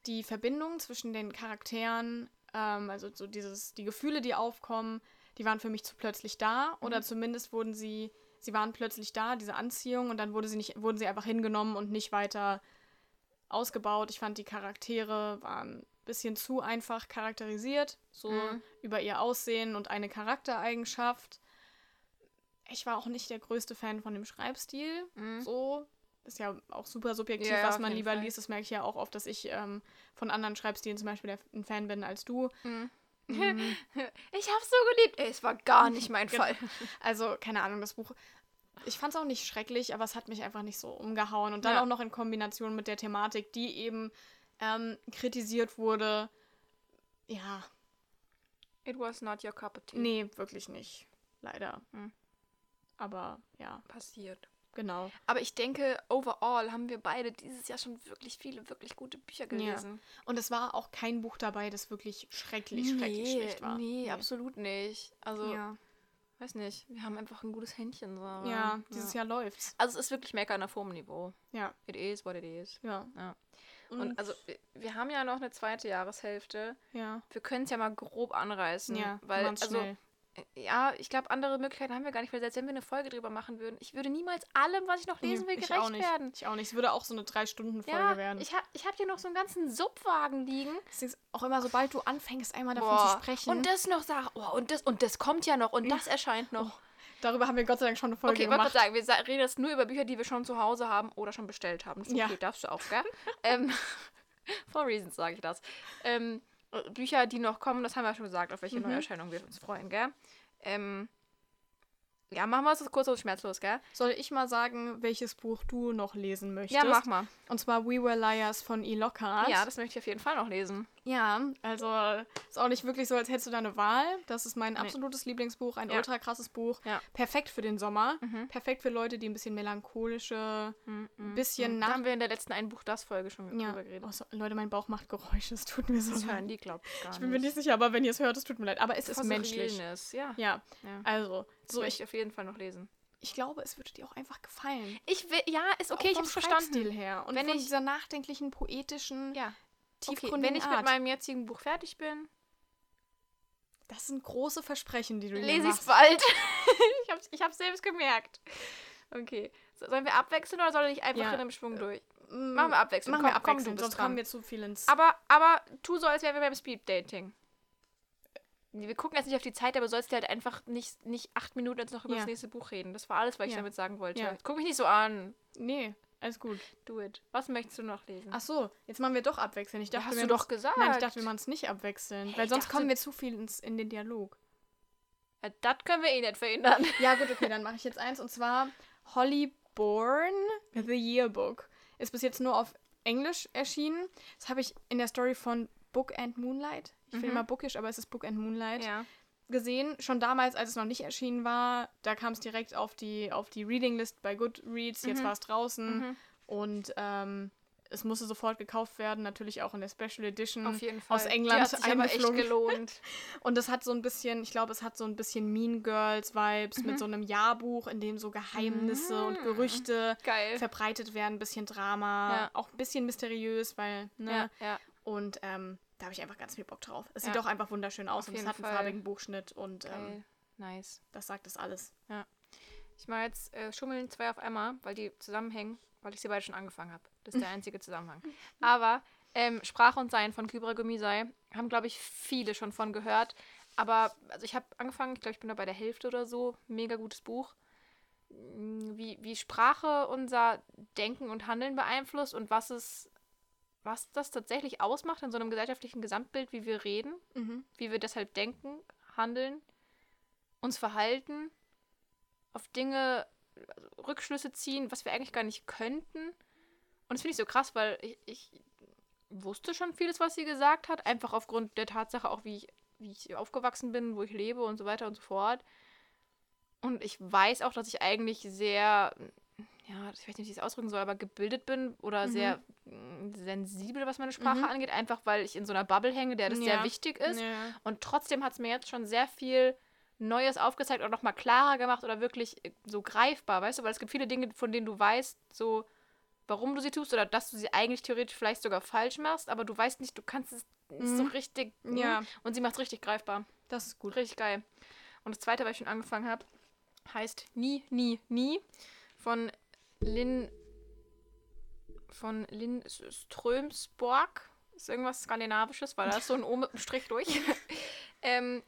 [SPEAKER 1] die Verbindung zwischen den Charakteren, ähm, also so dieses, die Gefühle, die aufkommen, die waren für mich zu plötzlich da mhm. oder zumindest wurden sie, sie waren plötzlich da, diese Anziehung und dann wurde sie nicht, wurden sie einfach hingenommen und nicht weiter ausgebaut. Ich fand die Charaktere waren bisschen zu einfach charakterisiert, so
[SPEAKER 2] Mhm.
[SPEAKER 1] über ihr Aussehen und eine Charaktereigenschaft. Ich war auch nicht der größte Fan von dem Schreibstil,
[SPEAKER 2] Mhm.
[SPEAKER 1] so. Ist ja auch super subjektiv,
[SPEAKER 2] Ja,
[SPEAKER 1] was man lieber
[SPEAKER 2] Fall.
[SPEAKER 1] liest. Das merke ich ja auch oft, dass ich ähm, von anderen Schreibstilen zum Beispiel ein Fan bin als du.
[SPEAKER 2] Mhm.
[SPEAKER 1] Mhm.
[SPEAKER 2] Ich hab's so geliebt. Ey, es war gar nicht mein
[SPEAKER 1] Genau.
[SPEAKER 2] Fall.
[SPEAKER 1] Also, keine Ahnung, das Buch. Ich fand es auch nicht schrecklich, aber es hat mich einfach nicht so umgehauen. Und dann
[SPEAKER 2] Ja.
[SPEAKER 1] auch noch in Kombination mit der Thematik, die eben ähm, kritisiert wurde. Ja,
[SPEAKER 2] It was not your cup of tea.
[SPEAKER 1] nee, wirklich nicht. Leider.
[SPEAKER 2] Hm.
[SPEAKER 1] Aber ja,
[SPEAKER 2] Passiert.
[SPEAKER 1] genau.
[SPEAKER 2] Aber ich denke, overall haben wir beide dieses Jahr schon wirklich viele, wirklich gute Bücher gelesen.
[SPEAKER 1] Und es war auch kein Buch dabei, das wirklich schrecklich, schrecklich schlecht war.
[SPEAKER 2] Nee, absolut nicht. Also,
[SPEAKER 1] Ja,
[SPEAKER 2] weiß nicht. Wir haben einfach ein gutes Händchen. So.
[SPEAKER 1] ja dieses Jahr läuft's.
[SPEAKER 2] Also, es ist wirklich Meckern auf hohem Niveau.
[SPEAKER 1] Ja,
[SPEAKER 2] It is what it is.
[SPEAKER 1] ja.
[SPEAKER 2] Ja.
[SPEAKER 1] Und,
[SPEAKER 2] Und also, wir, wir haben ja noch eine zweite Jahreshälfte.
[SPEAKER 1] ja,
[SPEAKER 2] Wir können es ja mal grob anreißen.
[SPEAKER 1] ja,
[SPEAKER 2] weil, also,
[SPEAKER 1] schnell.
[SPEAKER 2] äh, ja, ich glaube, andere Möglichkeiten haben wir gar nicht, weil selbst wenn wir eine Folge drüber machen würden, ich würde niemals allem, was ich noch lesen will,
[SPEAKER 1] ich
[SPEAKER 2] gerecht
[SPEAKER 1] auch nicht.
[SPEAKER 2] werden.
[SPEAKER 1] Ich auch nicht. Es würde auch so eine Drei-Stunden-Folge
[SPEAKER 2] Ja,
[SPEAKER 1] werden.
[SPEAKER 2] ich habe ich hab hier noch so einen ganzen Subwagen liegen.
[SPEAKER 1] Es ist auch immer, sobald du anfängst, einmal davon
[SPEAKER 2] Boah.
[SPEAKER 1] zu sprechen.
[SPEAKER 2] Und das noch sagen, oh, und das und das kommt ja noch und
[SPEAKER 1] Ja.
[SPEAKER 2] das erscheint noch.
[SPEAKER 1] Darüber haben wir Gott sei Dank schon eine Folge
[SPEAKER 2] okay, ich wollte
[SPEAKER 1] gemacht.
[SPEAKER 2] gerade sagen, wir reden jetzt nur über Bücher, die wir schon zu Hause haben oder schon bestellt haben. Ist
[SPEAKER 1] Ja.
[SPEAKER 2] okay, darfst du auch, gell? ähm, for reasons sage ich das. Ähm, äh, Bücher, die noch kommen, das haben wir ja schon gesagt, auf welche
[SPEAKER 1] Mhm.
[SPEAKER 2] Neuerscheinungen wir uns freuen, gell? Ähm, ja, machen wir es kurz und schmerzlos, gell?
[SPEAKER 1] Soll ich mal sagen, welches Buch du noch lesen möchtest?
[SPEAKER 2] Ja, mach mal.
[SPEAKER 1] Und zwar We Were Liars von E. Lockhart.
[SPEAKER 2] Ja, das möchte ich auf jeden Fall noch lesen.
[SPEAKER 1] Ja, also ist auch nicht wirklich so, als hättest du da eine Wahl. Das ist mein absolutes Lieblingsbuch, ein
[SPEAKER 2] Ja.
[SPEAKER 1] ultra krasses Buch.
[SPEAKER 2] Ja.
[SPEAKER 1] Perfekt für den Sommer.
[SPEAKER 2] Mhm.
[SPEAKER 1] Perfekt für Leute, die ein bisschen melancholische, ein bisschen
[SPEAKER 2] Da
[SPEAKER 1] nach.
[SPEAKER 2] haben wir in der letzten Ein Buch das Folge schon
[SPEAKER 1] Ja.
[SPEAKER 2] drüber geredet.
[SPEAKER 1] Oh, so, Leute, mein Bauch macht Geräusche. Es tut mir so
[SPEAKER 2] Das
[SPEAKER 1] leid.
[SPEAKER 2] hören die, glaube ich, gar
[SPEAKER 1] Ich bin mir nicht sicher, aber wenn ihr es hört, es tut mir leid. Aber es ist menschlich.
[SPEAKER 2] Ja.
[SPEAKER 1] Ja,
[SPEAKER 2] ja.
[SPEAKER 1] also,
[SPEAKER 2] Das
[SPEAKER 1] so ich,
[SPEAKER 2] ich auf jeden Fall noch lesen.
[SPEAKER 1] ich glaube, es würde dir auch einfach gefallen.
[SPEAKER 2] Ich will, ja, ist okay,
[SPEAKER 1] Auch
[SPEAKER 2] ich hab's verstanden.
[SPEAKER 1] Schreibstil her. Und
[SPEAKER 2] Wenn
[SPEAKER 1] von
[SPEAKER 2] ich-
[SPEAKER 1] dieser nachdenklichen, poetischen,
[SPEAKER 2] Ja. Okay,
[SPEAKER 1] tiefgründigen
[SPEAKER 2] wenn ich
[SPEAKER 1] Art.
[SPEAKER 2] mit meinem jetzigen Buch fertig bin,
[SPEAKER 1] das sind große Versprechen, die du hier
[SPEAKER 2] lese ich es
[SPEAKER 1] machst.
[SPEAKER 2] bald. ich hab's, ich hab's selbst gemerkt. Okay. So, sollen wir abwechseln oder soll ich einfach
[SPEAKER 1] Ja.
[SPEAKER 2] in einem Schwung durch?
[SPEAKER 1] Mm,
[SPEAKER 2] Machen wir abwechseln.
[SPEAKER 1] Machen
[SPEAKER 2] komm,
[SPEAKER 1] wir
[SPEAKER 2] komm,
[SPEAKER 1] abwechseln,
[SPEAKER 2] du
[SPEAKER 1] sonst
[SPEAKER 2] dran.
[SPEAKER 1] kommen wir zu viel ins...
[SPEAKER 2] Aber, aber tu so, als wären wir beim Speeddating. Wir gucken jetzt nicht auf die Zeit, aber sollst du halt einfach nicht, nicht acht Minuten jetzt noch über
[SPEAKER 1] Ja.
[SPEAKER 2] das nächste Buch reden. Das war alles, was ich
[SPEAKER 1] Ja.
[SPEAKER 2] damit sagen wollte. Guck mich nicht so an.
[SPEAKER 1] Nee, alles gut.
[SPEAKER 2] Do it. Was möchtest du noch lesen?
[SPEAKER 1] Ach so, jetzt machen wir doch abwechseln. Ich
[SPEAKER 2] Ja,
[SPEAKER 1] dachte,
[SPEAKER 2] hast
[SPEAKER 1] wir
[SPEAKER 2] du doch gesagt.
[SPEAKER 1] Nein, ich dachte, wir machen es nicht abwechseln.
[SPEAKER 2] Hey,
[SPEAKER 1] weil sonst
[SPEAKER 2] dachte-
[SPEAKER 1] kommen wir zu viel ins, in den Dialog.
[SPEAKER 2] Ja, das können wir eh nicht verhindern.
[SPEAKER 1] Ja, gut, okay, dann mache ich jetzt eins. Und zwar Holly Bourne, The Yearbook. Ist bis jetzt nur auf Englisch erschienen. Das habe ich in der Story von Book and Moonlight. Ich finde
[SPEAKER 2] Mhm.
[SPEAKER 1] immer Bookish, aber es ist Book and Moonlight.
[SPEAKER 2] Ja.
[SPEAKER 1] Gesehen, schon damals, als es noch nicht erschienen war. Da kam es direkt auf die, auf die Reading List bei Goodreads. Jetzt
[SPEAKER 2] Mhm.
[SPEAKER 1] war es draußen
[SPEAKER 2] Mhm.
[SPEAKER 1] und ähm, es musste sofort gekauft werden, natürlich auch in der Special Edition
[SPEAKER 2] Auf jeden Fall.
[SPEAKER 1] aus England
[SPEAKER 2] Die hat sich aber echt gelohnt.
[SPEAKER 1] Und es hat so ein bisschen, ich glaube, es hat so ein bisschen Mean Girls Vibes
[SPEAKER 2] Mhm.
[SPEAKER 1] mit so einem Jahrbuch, in dem so Geheimnisse und
[SPEAKER 2] Mm.
[SPEAKER 1] Gerüchte
[SPEAKER 2] Geil.
[SPEAKER 1] verbreitet werden, ein bisschen Drama,
[SPEAKER 2] Ja.
[SPEAKER 1] auch ein bisschen mysteriös, weil, ne?
[SPEAKER 2] Ja, ja.
[SPEAKER 1] Und ähm, da habe ich einfach ganz viel Bock drauf. Es
[SPEAKER 2] Ja.
[SPEAKER 1] sieht auch einfach wunderschön aus
[SPEAKER 2] Auf
[SPEAKER 1] und es hat einen
[SPEAKER 2] Fall.
[SPEAKER 1] farbigen Buchschnitt und ähm.
[SPEAKER 2] Nice.
[SPEAKER 1] das sagt es alles.
[SPEAKER 2] Ich mache jetzt äh, Schummeln zwei auf einmal, weil die zusammenhängen, weil ich sie beide schon angefangen habe. Das ist der einzige Zusammenhang. Aber ähm, Sprache und Sein von Kybra Gumisei haben, glaube ich, viele schon von gehört. Aber also ich habe angefangen, ich glaube, ich bin da bei der Hälfte oder so. Mega gutes Buch. Mm, Wie, wie Sprache unser Denken und Handeln beeinflusst und was es, was das tatsächlich ausmacht in so einem gesellschaftlichen Gesamtbild, wie wir reden,
[SPEAKER 1] Mhm.
[SPEAKER 2] wie wir deshalb denken, handeln, uns verhalten, auf Dinge also Rückschlüsse ziehen, was wir eigentlich gar nicht könnten. Und das finde ich so krass, weil ich, ich wusste schon vieles, was sie gesagt hat, einfach aufgrund der Tatsache auch, wie ich, wie ich aufgewachsen bin, wo ich lebe und so weiter und so fort. Und ich weiß auch, dass ich eigentlich sehr, ja, ich weiß nicht, wie ich es ausdrücken soll, aber gebildet bin oder
[SPEAKER 1] Mhm.
[SPEAKER 2] sehr sensibel, was meine Sprache
[SPEAKER 1] Mhm.
[SPEAKER 2] angeht, einfach weil ich in so einer Bubble hänge, der das
[SPEAKER 1] Ja.
[SPEAKER 2] sehr wichtig ist.
[SPEAKER 1] Ja.
[SPEAKER 2] Und trotzdem hat es mir jetzt schon sehr viel Neues aufgezeigt oder nochmal klarer gemacht oder wirklich äh, so greifbar, weißt du? Weil es gibt viele Dinge, von denen du weißt, so warum du sie tust oder dass du sie eigentlich theoretisch vielleicht sogar falsch machst, aber du weißt nicht, du kannst es nicht so
[SPEAKER 1] Mhm.
[SPEAKER 2] richtig.
[SPEAKER 1] Ja.
[SPEAKER 2] Und sie macht es richtig greifbar.
[SPEAKER 1] Das ist gut.
[SPEAKER 2] Richtig geil. Und das zweite, was ich schon angefangen habe, heißt Nie, Nie, Nie von Lynn von Lynn S- Strömsborg. Ist irgendwas Skandinavisches, weil da ist so ein O mit einem Strich durch. ähm,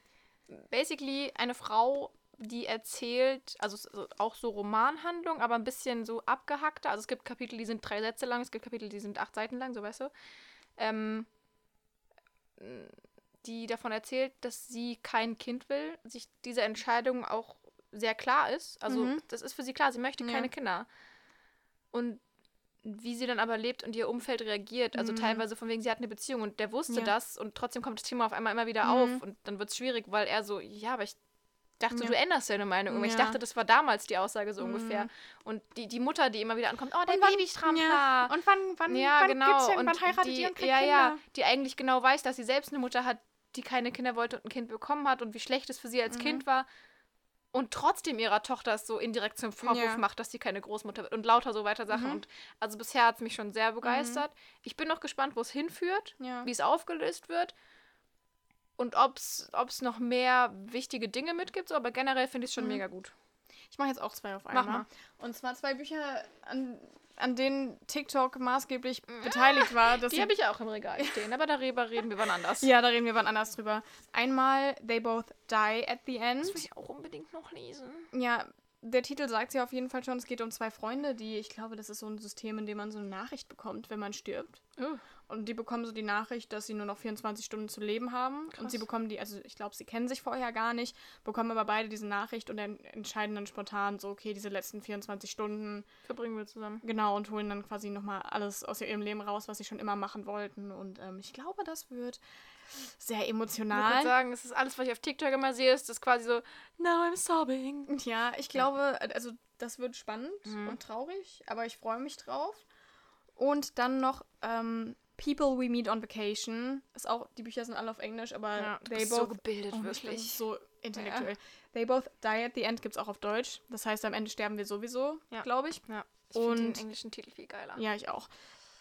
[SPEAKER 2] basically eine Frau, die erzählt, also auch so Romanhandlung, aber ein bisschen so abgehackter. Also es gibt Kapitel, die sind drei Sätze lang, es gibt Kapitel, die sind acht Seiten lang, so weißt du. Ähm, die davon erzählt, dass sie kein Kind will, sich diese Entscheidung auch sehr klar ist. Also
[SPEAKER 1] Mhm.
[SPEAKER 2] das ist für sie klar, sie möchte
[SPEAKER 1] Ja.
[SPEAKER 2] keine Kinder. Und wie sie dann aber lebt und ihr Umfeld reagiert, also
[SPEAKER 1] Mhm.
[SPEAKER 2] teilweise von wegen, sie hat eine Beziehung und der wusste
[SPEAKER 1] Ja.
[SPEAKER 2] das und trotzdem kommt das Thema auf einmal immer wieder
[SPEAKER 1] Mhm.
[SPEAKER 2] auf und dann wird es schwierig, weil er so, ja, aber ich dachte,
[SPEAKER 1] Ja.
[SPEAKER 2] du änderst deine Meinung. irgendwie. Ich
[SPEAKER 1] Ja.
[SPEAKER 2] dachte, das war damals die Aussage so
[SPEAKER 1] Mhm.
[SPEAKER 2] ungefähr. Und die, die Mutter, die immer wieder ankommt, oh, der Babystrampler.
[SPEAKER 1] Ja. Und wann, wann,
[SPEAKER 2] Ja,
[SPEAKER 1] wann
[SPEAKER 2] genau.
[SPEAKER 1] denn,
[SPEAKER 2] und
[SPEAKER 1] wann heiratet
[SPEAKER 2] die,
[SPEAKER 1] ihr und kriegt
[SPEAKER 2] ja,
[SPEAKER 1] Kinder?
[SPEAKER 2] ja, die eigentlich genau weiß, dass sie selbst eine Mutter hat, die keine Kinder wollte und ein Kind bekommen hat und wie schlecht es für sie als
[SPEAKER 1] Mhm.
[SPEAKER 2] Kind war. Und trotzdem ihrer Tochter es so indirekt zum Vorwurf
[SPEAKER 1] Ja.
[SPEAKER 2] macht, dass sie keine Großmutter wird und lauter so weiter Sachen.
[SPEAKER 1] Mhm.
[SPEAKER 2] Und also bisher hat es mich schon sehr begeistert. Ich bin noch gespannt, wo es hinführt,
[SPEAKER 1] Ja.
[SPEAKER 2] wie es aufgelöst wird. Und ob es noch mehr wichtige Dinge mitgibt, so, aber generell finde ich es schon
[SPEAKER 1] Mhm.
[SPEAKER 2] mega gut.
[SPEAKER 1] Ich mache jetzt auch zwei auf
[SPEAKER 2] Mach
[SPEAKER 1] einmal.
[SPEAKER 2] mal.
[SPEAKER 1] Und zwar zwei Bücher, an, an denen TikTok maßgeblich beteiligt war. Dass
[SPEAKER 2] Die habe ich auch im Regal stehen, aber darüber reden wir wann anders.
[SPEAKER 1] ja, da reden wir wann anders drüber. Einmal They Both Die at the End.
[SPEAKER 2] Das will ich auch unbedingt noch lesen.
[SPEAKER 1] Ja, der Titel sagt ja auf jeden Fall schon, es geht um zwei Freunde, die, ich glaube, das ist so ein System, in dem man so eine Nachricht bekommt, wenn man stirbt.
[SPEAKER 2] Oh.
[SPEAKER 1] Und die bekommen so die Nachricht, dass sie nur noch 24 Stunden zu leben haben. Und sie
[SPEAKER 2] Krass.
[SPEAKER 1] bekommen die, also ich glaube, sie kennen sich vorher gar nicht, bekommen aber beide diese Nachricht und en entscheiden dann spontan so, okay, diese letzten 24 Stunden,
[SPEAKER 2] Verbringen wir zusammen.
[SPEAKER 1] genau, und holen dann quasi nochmal alles aus ihrem Leben raus, was sie schon immer machen wollten. Und ähm, ich glaube, das wird sehr
[SPEAKER 2] Ich würde
[SPEAKER 1] emotional.
[SPEAKER 2] sagen, es ist alles, was ich auf TikTok immer sehe, ist das quasi so, now I'm sobbing.
[SPEAKER 1] Ja, ich glaube, also das wird spannend
[SPEAKER 2] Mhm.
[SPEAKER 1] und traurig, aber ich freue mich drauf. Und dann noch ähm, People We Meet on Vacation. Ist auch, die Bücher sind alle auf Englisch, aber
[SPEAKER 2] Ja, du
[SPEAKER 1] they both.
[SPEAKER 2] so gebildet,
[SPEAKER 1] Oh,
[SPEAKER 2] wirklich.
[SPEAKER 1] so intellektuell. They both die at the end gibt's auch auf Deutsch. Das heißt, am Ende sterben wir sowieso,
[SPEAKER 2] Ja.
[SPEAKER 1] glaube ich.
[SPEAKER 2] Ja, ich finde den englischen Titel viel geiler.
[SPEAKER 1] Ja, ich auch.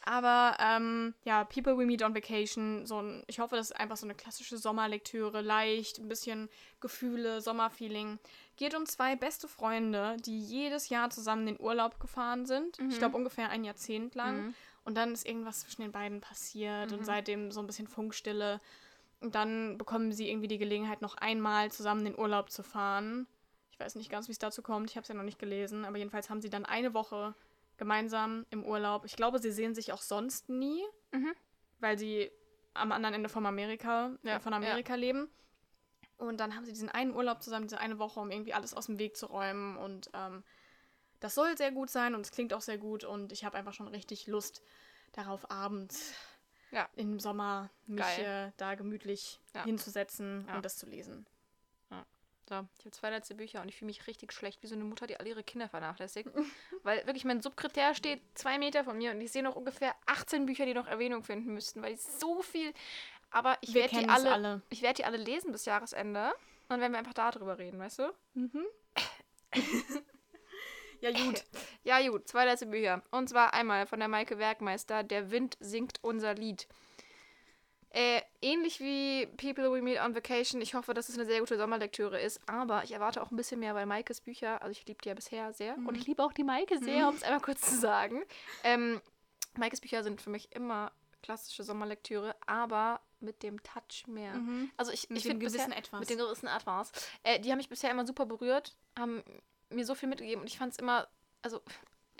[SPEAKER 1] Aber ähm, ja, People We Meet on Vacation, so ein, ich hoffe, das ist einfach so eine klassische Sommerlektüre, leicht, ein bisschen Gefühle, Sommerfeeling. Geht um zwei beste Freunde, die jedes Jahr zusammen in den Urlaub gefahren sind. Ich glaube ungefähr ein Jahrzehnt lang.
[SPEAKER 2] Mhm.
[SPEAKER 1] Und dann ist irgendwas zwischen den beiden passiert
[SPEAKER 2] Mhm.
[SPEAKER 1] und seitdem so ein bisschen Funkstille. Und dann bekommen sie irgendwie die Gelegenheit, noch einmal zusammen in den Urlaub zu fahren. Ich weiß nicht ganz, wie es dazu kommt. Ich habe es ja noch nicht gelesen. Aber jedenfalls haben sie dann eine Woche gemeinsam im Urlaub. Ich glaube, sie sehen sich auch sonst nie,
[SPEAKER 2] Mhm.
[SPEAKER 1] weil sie am anderen Ende von Amerika,
[SPEAKER 2] Ja,
[SPEAKER 1] äh, von Amerika leben. Und dann haben sie diesen einen Urlaub zusammen, diese eine Woche, um irgendwie alles aus dem Weg zu räumen. Und ähm, das soll sehr gut sein und es klingt auch sehr gut. Und ich habe einfach schon richtig Lust darauf, abends
[SPEAKER 2] Ja.
[SPEAKER 1] im Sommer mich äh, da gemütlich
[SPEAKER 2] Ja.
[SPEAKER 1] hinzusetzen
[SPEAKER 2] Ja.
[SPEAKER 1] und das zu lesen.
[SPEAKER 2] So, ich habe zwei letzte Bücher und ich fühle mich richtig schlecht, wie so eine Mutter, die alle ihre Kinder vernachlässigt. Weil wirklich mein Subkritär steht zwei Meter von mir und ich sehe noch ungefähr 18 Bücher, die noch Erwähnung finden müssten, weil ich so viel. Aber ich werde die alle,
[SPEAKER 1] alle.
[SPEAKER 2] ich werde die alle lesen bis Jahresende und dann werden wir einfach darüber reden, weißt du?
[SPEAKER 1] Ja, gut.
[SPEAKER 2] Ja, gut, zwei letzte Bücher. Und zwar einmal von der Maike Werkmeister, Der Wind singt unser Lied. Äh, ähnlich wie People We Meet on Vacation. Ich hoffe, dass es eine sehr gute Sommerlektüre ist. Aber ich erwarte auch ein bisschen mehr, weil Maikes Bücher, also ich liebe die ja bisher sehr. Und ich liebe auch die Maike sehr, um es einmal kurz zu sagen. Ähm, Maikes Bücher sind für mich immer klassische Sommerlektüre, aber mit dem Touch mehr.
[SPEAKER 1] Mhm.
[SPEAKER 2] Also ich,
[SPEAKER 1] Mit
[SPEAKER 2] ich finde
[SPEAKER 1] gewissen Etwas.
[SPEAKER 2] Mit dem gewissen Etwas. Äh, die haben mich bisher immer super berührt, haben mir so viel mitgegeben und ich fand es immer, also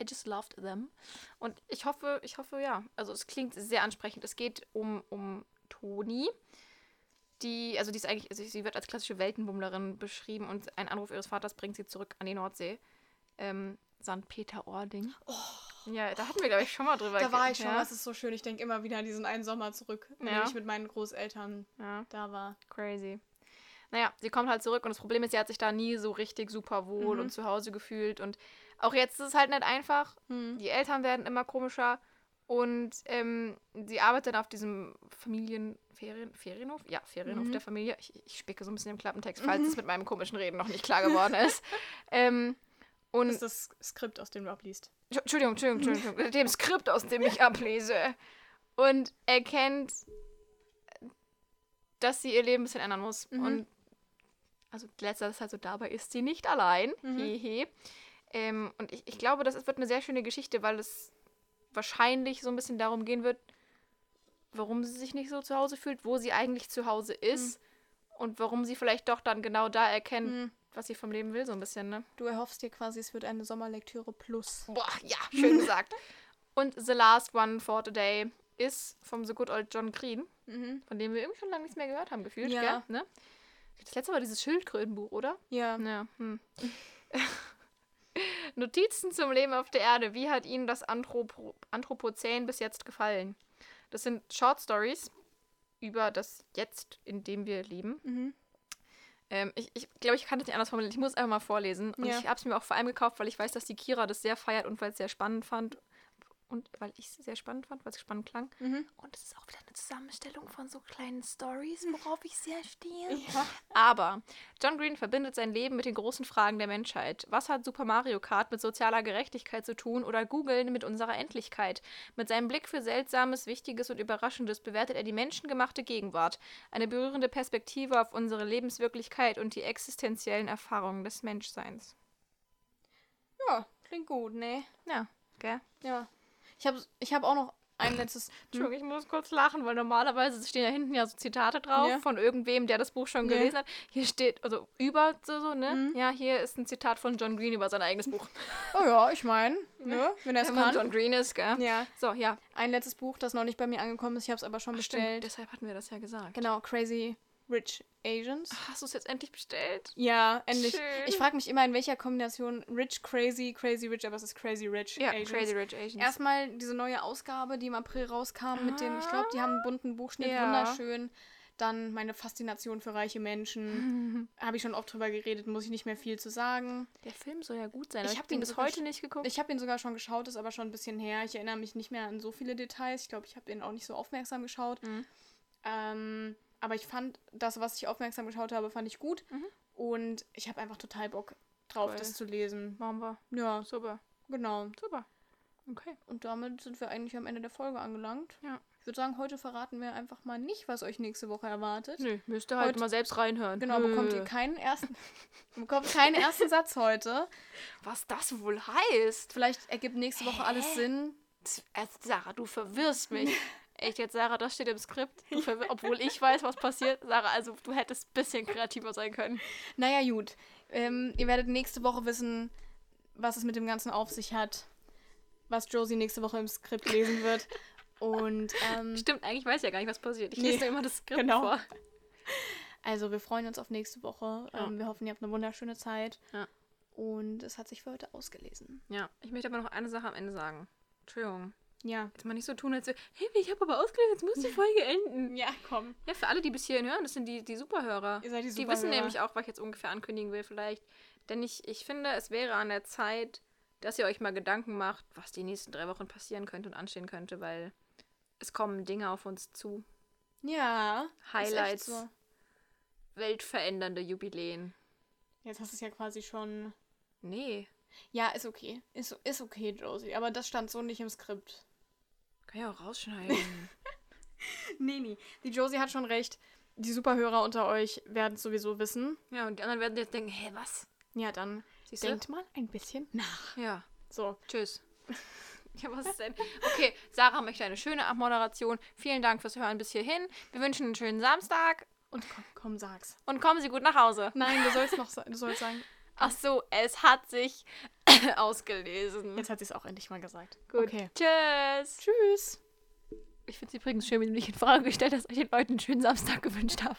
[SPEAKER 2] I just loved them. Und ich hoffe, ich hoffe, ja. Also es klingt sehr ansprechend. Es geht um, um Toni. Die, also die ist eigentlich, also sie wird als klassische Weltenbummlerin beschrieben und ein Anruf ihres Vaters bringt sie zurück an die Nordsee. Ähm, St. Peter-Ording. Ja, da hatten wir, glaube ich, schon mal drüber
[SPEAKER 1] Oh. Da war ich schon,
[SPEAKER 2] ja.
[SPEAKER 1] das ist so schön. Ich denke immer wieder an diesen einen Sommer zurück,
[SPEAKER 2] Ja.
[SPEAKER 1] ich mit meinen Großeltern
[SPEAKER 2] Ja.
[SPEAKER 1] da war.
[SPEAKER 2] Crazy. Naja, sie kommt halt zurück und das Problem ist, sie hat sich da nie so richtig super wohl
[SPEAKER 1] Mhm.
[SPEAKER 2] und zu Hause gefühlt. Und auch jetzt ist es halt nicht einfach.
[SPEAKER 1] Hm.
[SPEAKER 2] Die Eltern werden immer komischer und ähm, sie arbeitet auf diesem Familienferien, Ferienhof? Ja, Ferienhof
[SPEAKER 1] Mhm.
[SPEAKER 2] der Familie. Ich, ich spicke so ein bisschen im Klappentext, falls es mit meinem komischen Reden noch nicht klar geworden ist. ähm, und
[SPEAKER 1] Das ist das Skript, aus dem du abliest.
[SPEAKER 2] Entschuldigung, Entschuldigung, Entschuldigung, dem Skript, aus dem ich ablese. Und erkennt, dass sie ihr Leben ein bisschen ändern muss.
[SPEAKER 1] Mhm.
[SPEAKER 2] Und also letzter ist halt so, dabei ist sie nicht allein.
[SPEAKER 1] Mhm.
[SPEAKER 2] Hehe. Ähm, und ich, ich glaube, das wird eine sehr schöne Geschichte, weil es wahrscheinlich so ein bisschen darum gehen wird, warum sie sich nicht so zu Hause fühlt, wo sie eigentlich zu Hause ist und warum sie vielleicht doch dann genau da erkennt,
[SPEAKER 1] Mhm.
[SPEAKER 2] was sie vom Leben will, so ein bisschen, ne?
[SPEAKER 1] Du erhoffst dir quasi, es wird eine Sommerlektüre plus.
[SPEAKER 2] Boah, ja, schön gesagt. Und The Last One for Today ist vom So Good Old John Green,
[SPEAKER 1] Mhm.
[SPEAKER 2] von dem wir irgendwie schon lange nichts mehr gehört haben, gefühlt,
[SPEAKER 1] Ja.
[SPEAKER 2] gell? Ne? Das letzte war dieses Schildkrötenbuch, oder?
[SPEAKER 1] Ja.
[SPEAKER 2] Ja. Hm. Notizen zum Leben auf der Erde. Wie hat Ihnen das Anthropo Anthropozän bis jetzt gefallen? Das sind Short Stories über das Jetzt, in dem wir leben.
[SPEAKER 1] Mhm.
[SPEAKER 2] Ähm, ich ich glaube, ich kann das nicht anders formulieren. Ich muss einfach mal vorlesen. Und
[SPEAKER 1] Ja.
[SPEAKER 2] ich habe es mir auch vor allem gekauft, weil ich weiß, dass die Kira das sehr feiert und weil es sehr spannend fand. Und weil ich es sehr spannend fand, weil es spannend klang.
[SPEAKER 1] Mhm.
[SPEAKER 2] Und es ist auch wieder eine Zusammenstellung von so kleinen Stories, worauf ich sehr stehe.
[SPEAKER 1] Ja.
[SPEAKER 2] Aber John Green verbindet sein Leben mit den großen Fragen der Menschheit. Was hat Super Mario Kart mit sozialer Gerechtigkeit zu tun oder Googlen mit unserer Endlichkeit? Mit seinem Blick für Seltsames, Wichtiges und Überraschendes bewertet er die menschengemachte Gegenwart, eine berührende Perspektive auf unsere Lebenswirklichkeit und die existenziellen Erfahrungen des Menschseins.
[SPEAKER 1] Ja, klingt gut, ne?
[SPEAKER 2] Ja, gell?
[SPEAKER 1] Ja. Ich habe ich hab auch noch ein letztes.
[SPEAKER 2] Entschuldigung, ich muss kurz lachen, weil normalerweise stehen ja hinten ja so Zitate drauf
[SPEAKER 1] Ja.
[SPEAKER 2] von irgendwem, der das Buch schon
[SPEAKER 1] Ja.
[SPEAKER 2] gelesen hat. Hier steht, also über so, so ne?
[SPEAKER 1] Mhm.
[SPEAKER 2] Ja, hier ist ein Zitat von John Green über sein eigenes Buch.
[SPEAKER 1] Oh ja, ich meine, ne? Wenn er es kann.
[SPEAKER 2] John Green ist, gell?
[SPEAKER 1] Ja.
[SPEAKER 2] So, ja.
[SPEAKER 1] Ein letztes Buch, das noch nicht bei mir angekommen ist. Ich habe es aber schon
[SPEAKER 2] Stimmt,
[SPEAKER 1] bestellt.
[SPEAKER 2] deshalb hatten wir das ja gesagt.
[SPEAKER 1] Genau, Crazy Rich Asians.
[SPEAKER 2] Hast du es jetzt endlich bestellt?
[SPEAKER 1] Ja, endlich.
[SPEAKER 2] Schön.
[SPEAKER 1] Ich frage mich immer, in welcher Kombination Rich, Crazy, Crazy Rich, aber es ist Crazy Rich
[SPEAKER 2] Ja,
[SPEAKER 1] Asians.
[SPEAKER 2] Crazy Rich Asians.
[SPEAKER 1] Erstmal diese neue Ausgabe, die im April rauskam, mit dem, ich glaube, die haben einen bunten Buchschnitt,
[SPEAKER 2] Ja.
[SPEAKER 1] wunderschön. Dann meine Faszination für reiche Menschen. Habe ich schon oft drüber geredet, muss ich nicht mehr viel zu sagen.
[SPEAKER 2] Der Film soll ja gut sein.
[SPEAKER 1] Ich
[SPEAKER 2] habe ihn
[SPEAKER 1] den
[SPEAKER 2] bis heute nicht geguckt.
[SPEAKER 1] Ich habe ihn sogar schon geschaut, ist aber schon ein bisschen her. Ich erinnere mich nicht mehr an so viele Details. Ich glaube, ich habe den auch nicht so aufmerksam geschaut.
[SPEAKER 2] Mhm.
[SPEAKER 1] Ähm, aber ich fand das, was ich aufmerksam geschaut habe, fand ich gut.
[SPEAKER 2] Mhm.
[SPEAKER 1] Und ich habe einfach total Bock drauf,
[SPEAKER 2] Cool.
[SPEAKER 1] das zu lesen.
[SPEAKER 2] Machen wir.
[SPEAKER 1] Ja,
[SPEAKER 2] Super.
[SPEAKER 1] genau.
[SPEAKER 2] Super. Okay.
[SPEAKER 1] Und damit sind wir eigentlich am Ende der Folge angelangt.
[SPEAKER 2] Ja.
[SPEAKER 1] Ich würde sagen, heute verraten wir einfach mal nicht, was euch nächste Woche erwartet.
[SPEAKER 2] Nö, müsst ihr halt
[SPEAKER 1] Heute-
[SPEAKER 2] mal selbst reinhören.
[SPEAKER 1] Genau, bekommt ihr keinen ersten, bekommt keinen ersten Satz heute.
[SPEAKER 2] Was das wohl heißt?
[SPEAKER 1] Vielleicht ergibt nächste Woche alles
[SPEAKER 2] Hä?
[SPEAKER 1] Sinn.
[SPEAKER 2] Also, Sarah, du verwirrst mich. Echt jetzt, Sarah, das steht im Skript. Du Obwohl ich weiß, was passiert. Sarah, also du hättest ein bisschen kreativer sein können.
[SPEAKER 1] Naja, gut. Ähm, ihr werdet nächste Woche wissen, was es mit dem Ganzen auf sich hat. Was Josie nächste Woche im Skript lesen wird. Und ähm,
[SPEAKER 2] Stimmt, eigentlich weiß ich ja gar nicht, was passiert. Ich
[SPEAKER 1] Nee,
[SPEAKER 2] lese immer das Skript
[SPEAKER 1] genau.
[SPEAKER 2] vor.
[SPEAKER 1] also wir freuen uns auf nächste Woche.
[SPEAKER 2] Ja.
[SPEAKER 1] Ähm, wir hoffen, ihr habt eine wunderschöne Zeit.
[SPEAKER 2] Ja.
[SPEAKER 1] Und es hat sich für heute ausgelesen.
[SPEAKER 2] Ja, ich möchte aber noch eine Sache am Ende sagen. Entschuldigung.
[SPEAKER 1] Ja.
[SPEAKER 2] Jetzt mal nicht so tun, als hey, ich habe aber ausgelesen, jetzt muss die Folge enden.
[SPEAKER 1] Ja, komm.
[SPEAKER 2] Ja, für alle, die bis hierhin hören, das sind die, die Superhörer.
[SPEAKER 1] Ihr seid die
[SPEAKER 2] Die
[SPEAKER 1] Superhörer.
[SPEAKER 2] wissen nämlich auch, was ich jetzt ungefähr ankündigen will, vielleicht. Denn ich, ich finde, es wäre an der Zeit, dass ihr euch mal Gedanken macht, was die nächsten drei Wochen passieren könnte und anstehen könnte, weil es kommen Dinge auf uns zu.
[SPEAKER 1] Ja.
[SPEAKER 2] Highlights,
[SPEAKER 1] So.
[SPEAKER 2] weltverändernde Jubiläen.
[SPEAKER 1] Jetzt hast du es ja quasi schon.
[SPEAKER 2] Nee,
[SPEAKER 1] Ja, ist okay. Ist, ist okay, Josie. Aber das stand so nicht im Skript.
[SPEAKER 2] Kann ich auch rausschneiden.
[SPEAKER 1] Nee, nee. Die Josie hat schon recht. Die Superhörer unter euch werden es sowieso wissen.
[SPEAKER 2] ja, und die anderen werden jetzt denken, hä, was?
[SPEAKER 1] Ja, dann
[SPEAKER 2] Siehst du?
[SPEAKER 1] denkt mal ein bisschen nach.
[SPEAKER 2] Ja,
[SPEAKER 1] So.
[SPEAKER 2] tschüss. Ja, was ist denn? Okay, Sarah möchte eine schöne Abmoderation. Vielen Dank fürs Hören bis hierhin. Wir wünschen einen schönen Samstag
[SPEAKER 1] Und komm, komm, sag's.
[SPEAKER 2] und kommen Sie gut nach Hause.
[SPEAKER 1] Nein, du sollst noch du sollst sagen.
[SPEAKER 2] Ach so, es hat sich ausgelesen.
[SPEAKER 1] Jetzt hat sie es auch endlich mal gesagt.
[SPEAKER 2] Gut.
[SPEAKER 1] Okay.
[SPEAKER 2] Tschüss.
[SPEAKER 1] Tschüss.
[SPEAKER 2] Ich finde es übrigens schön, wenn du dich in Frage gestellt hast, dass ich den Leuten einen schönen Samstag gewünscht habe.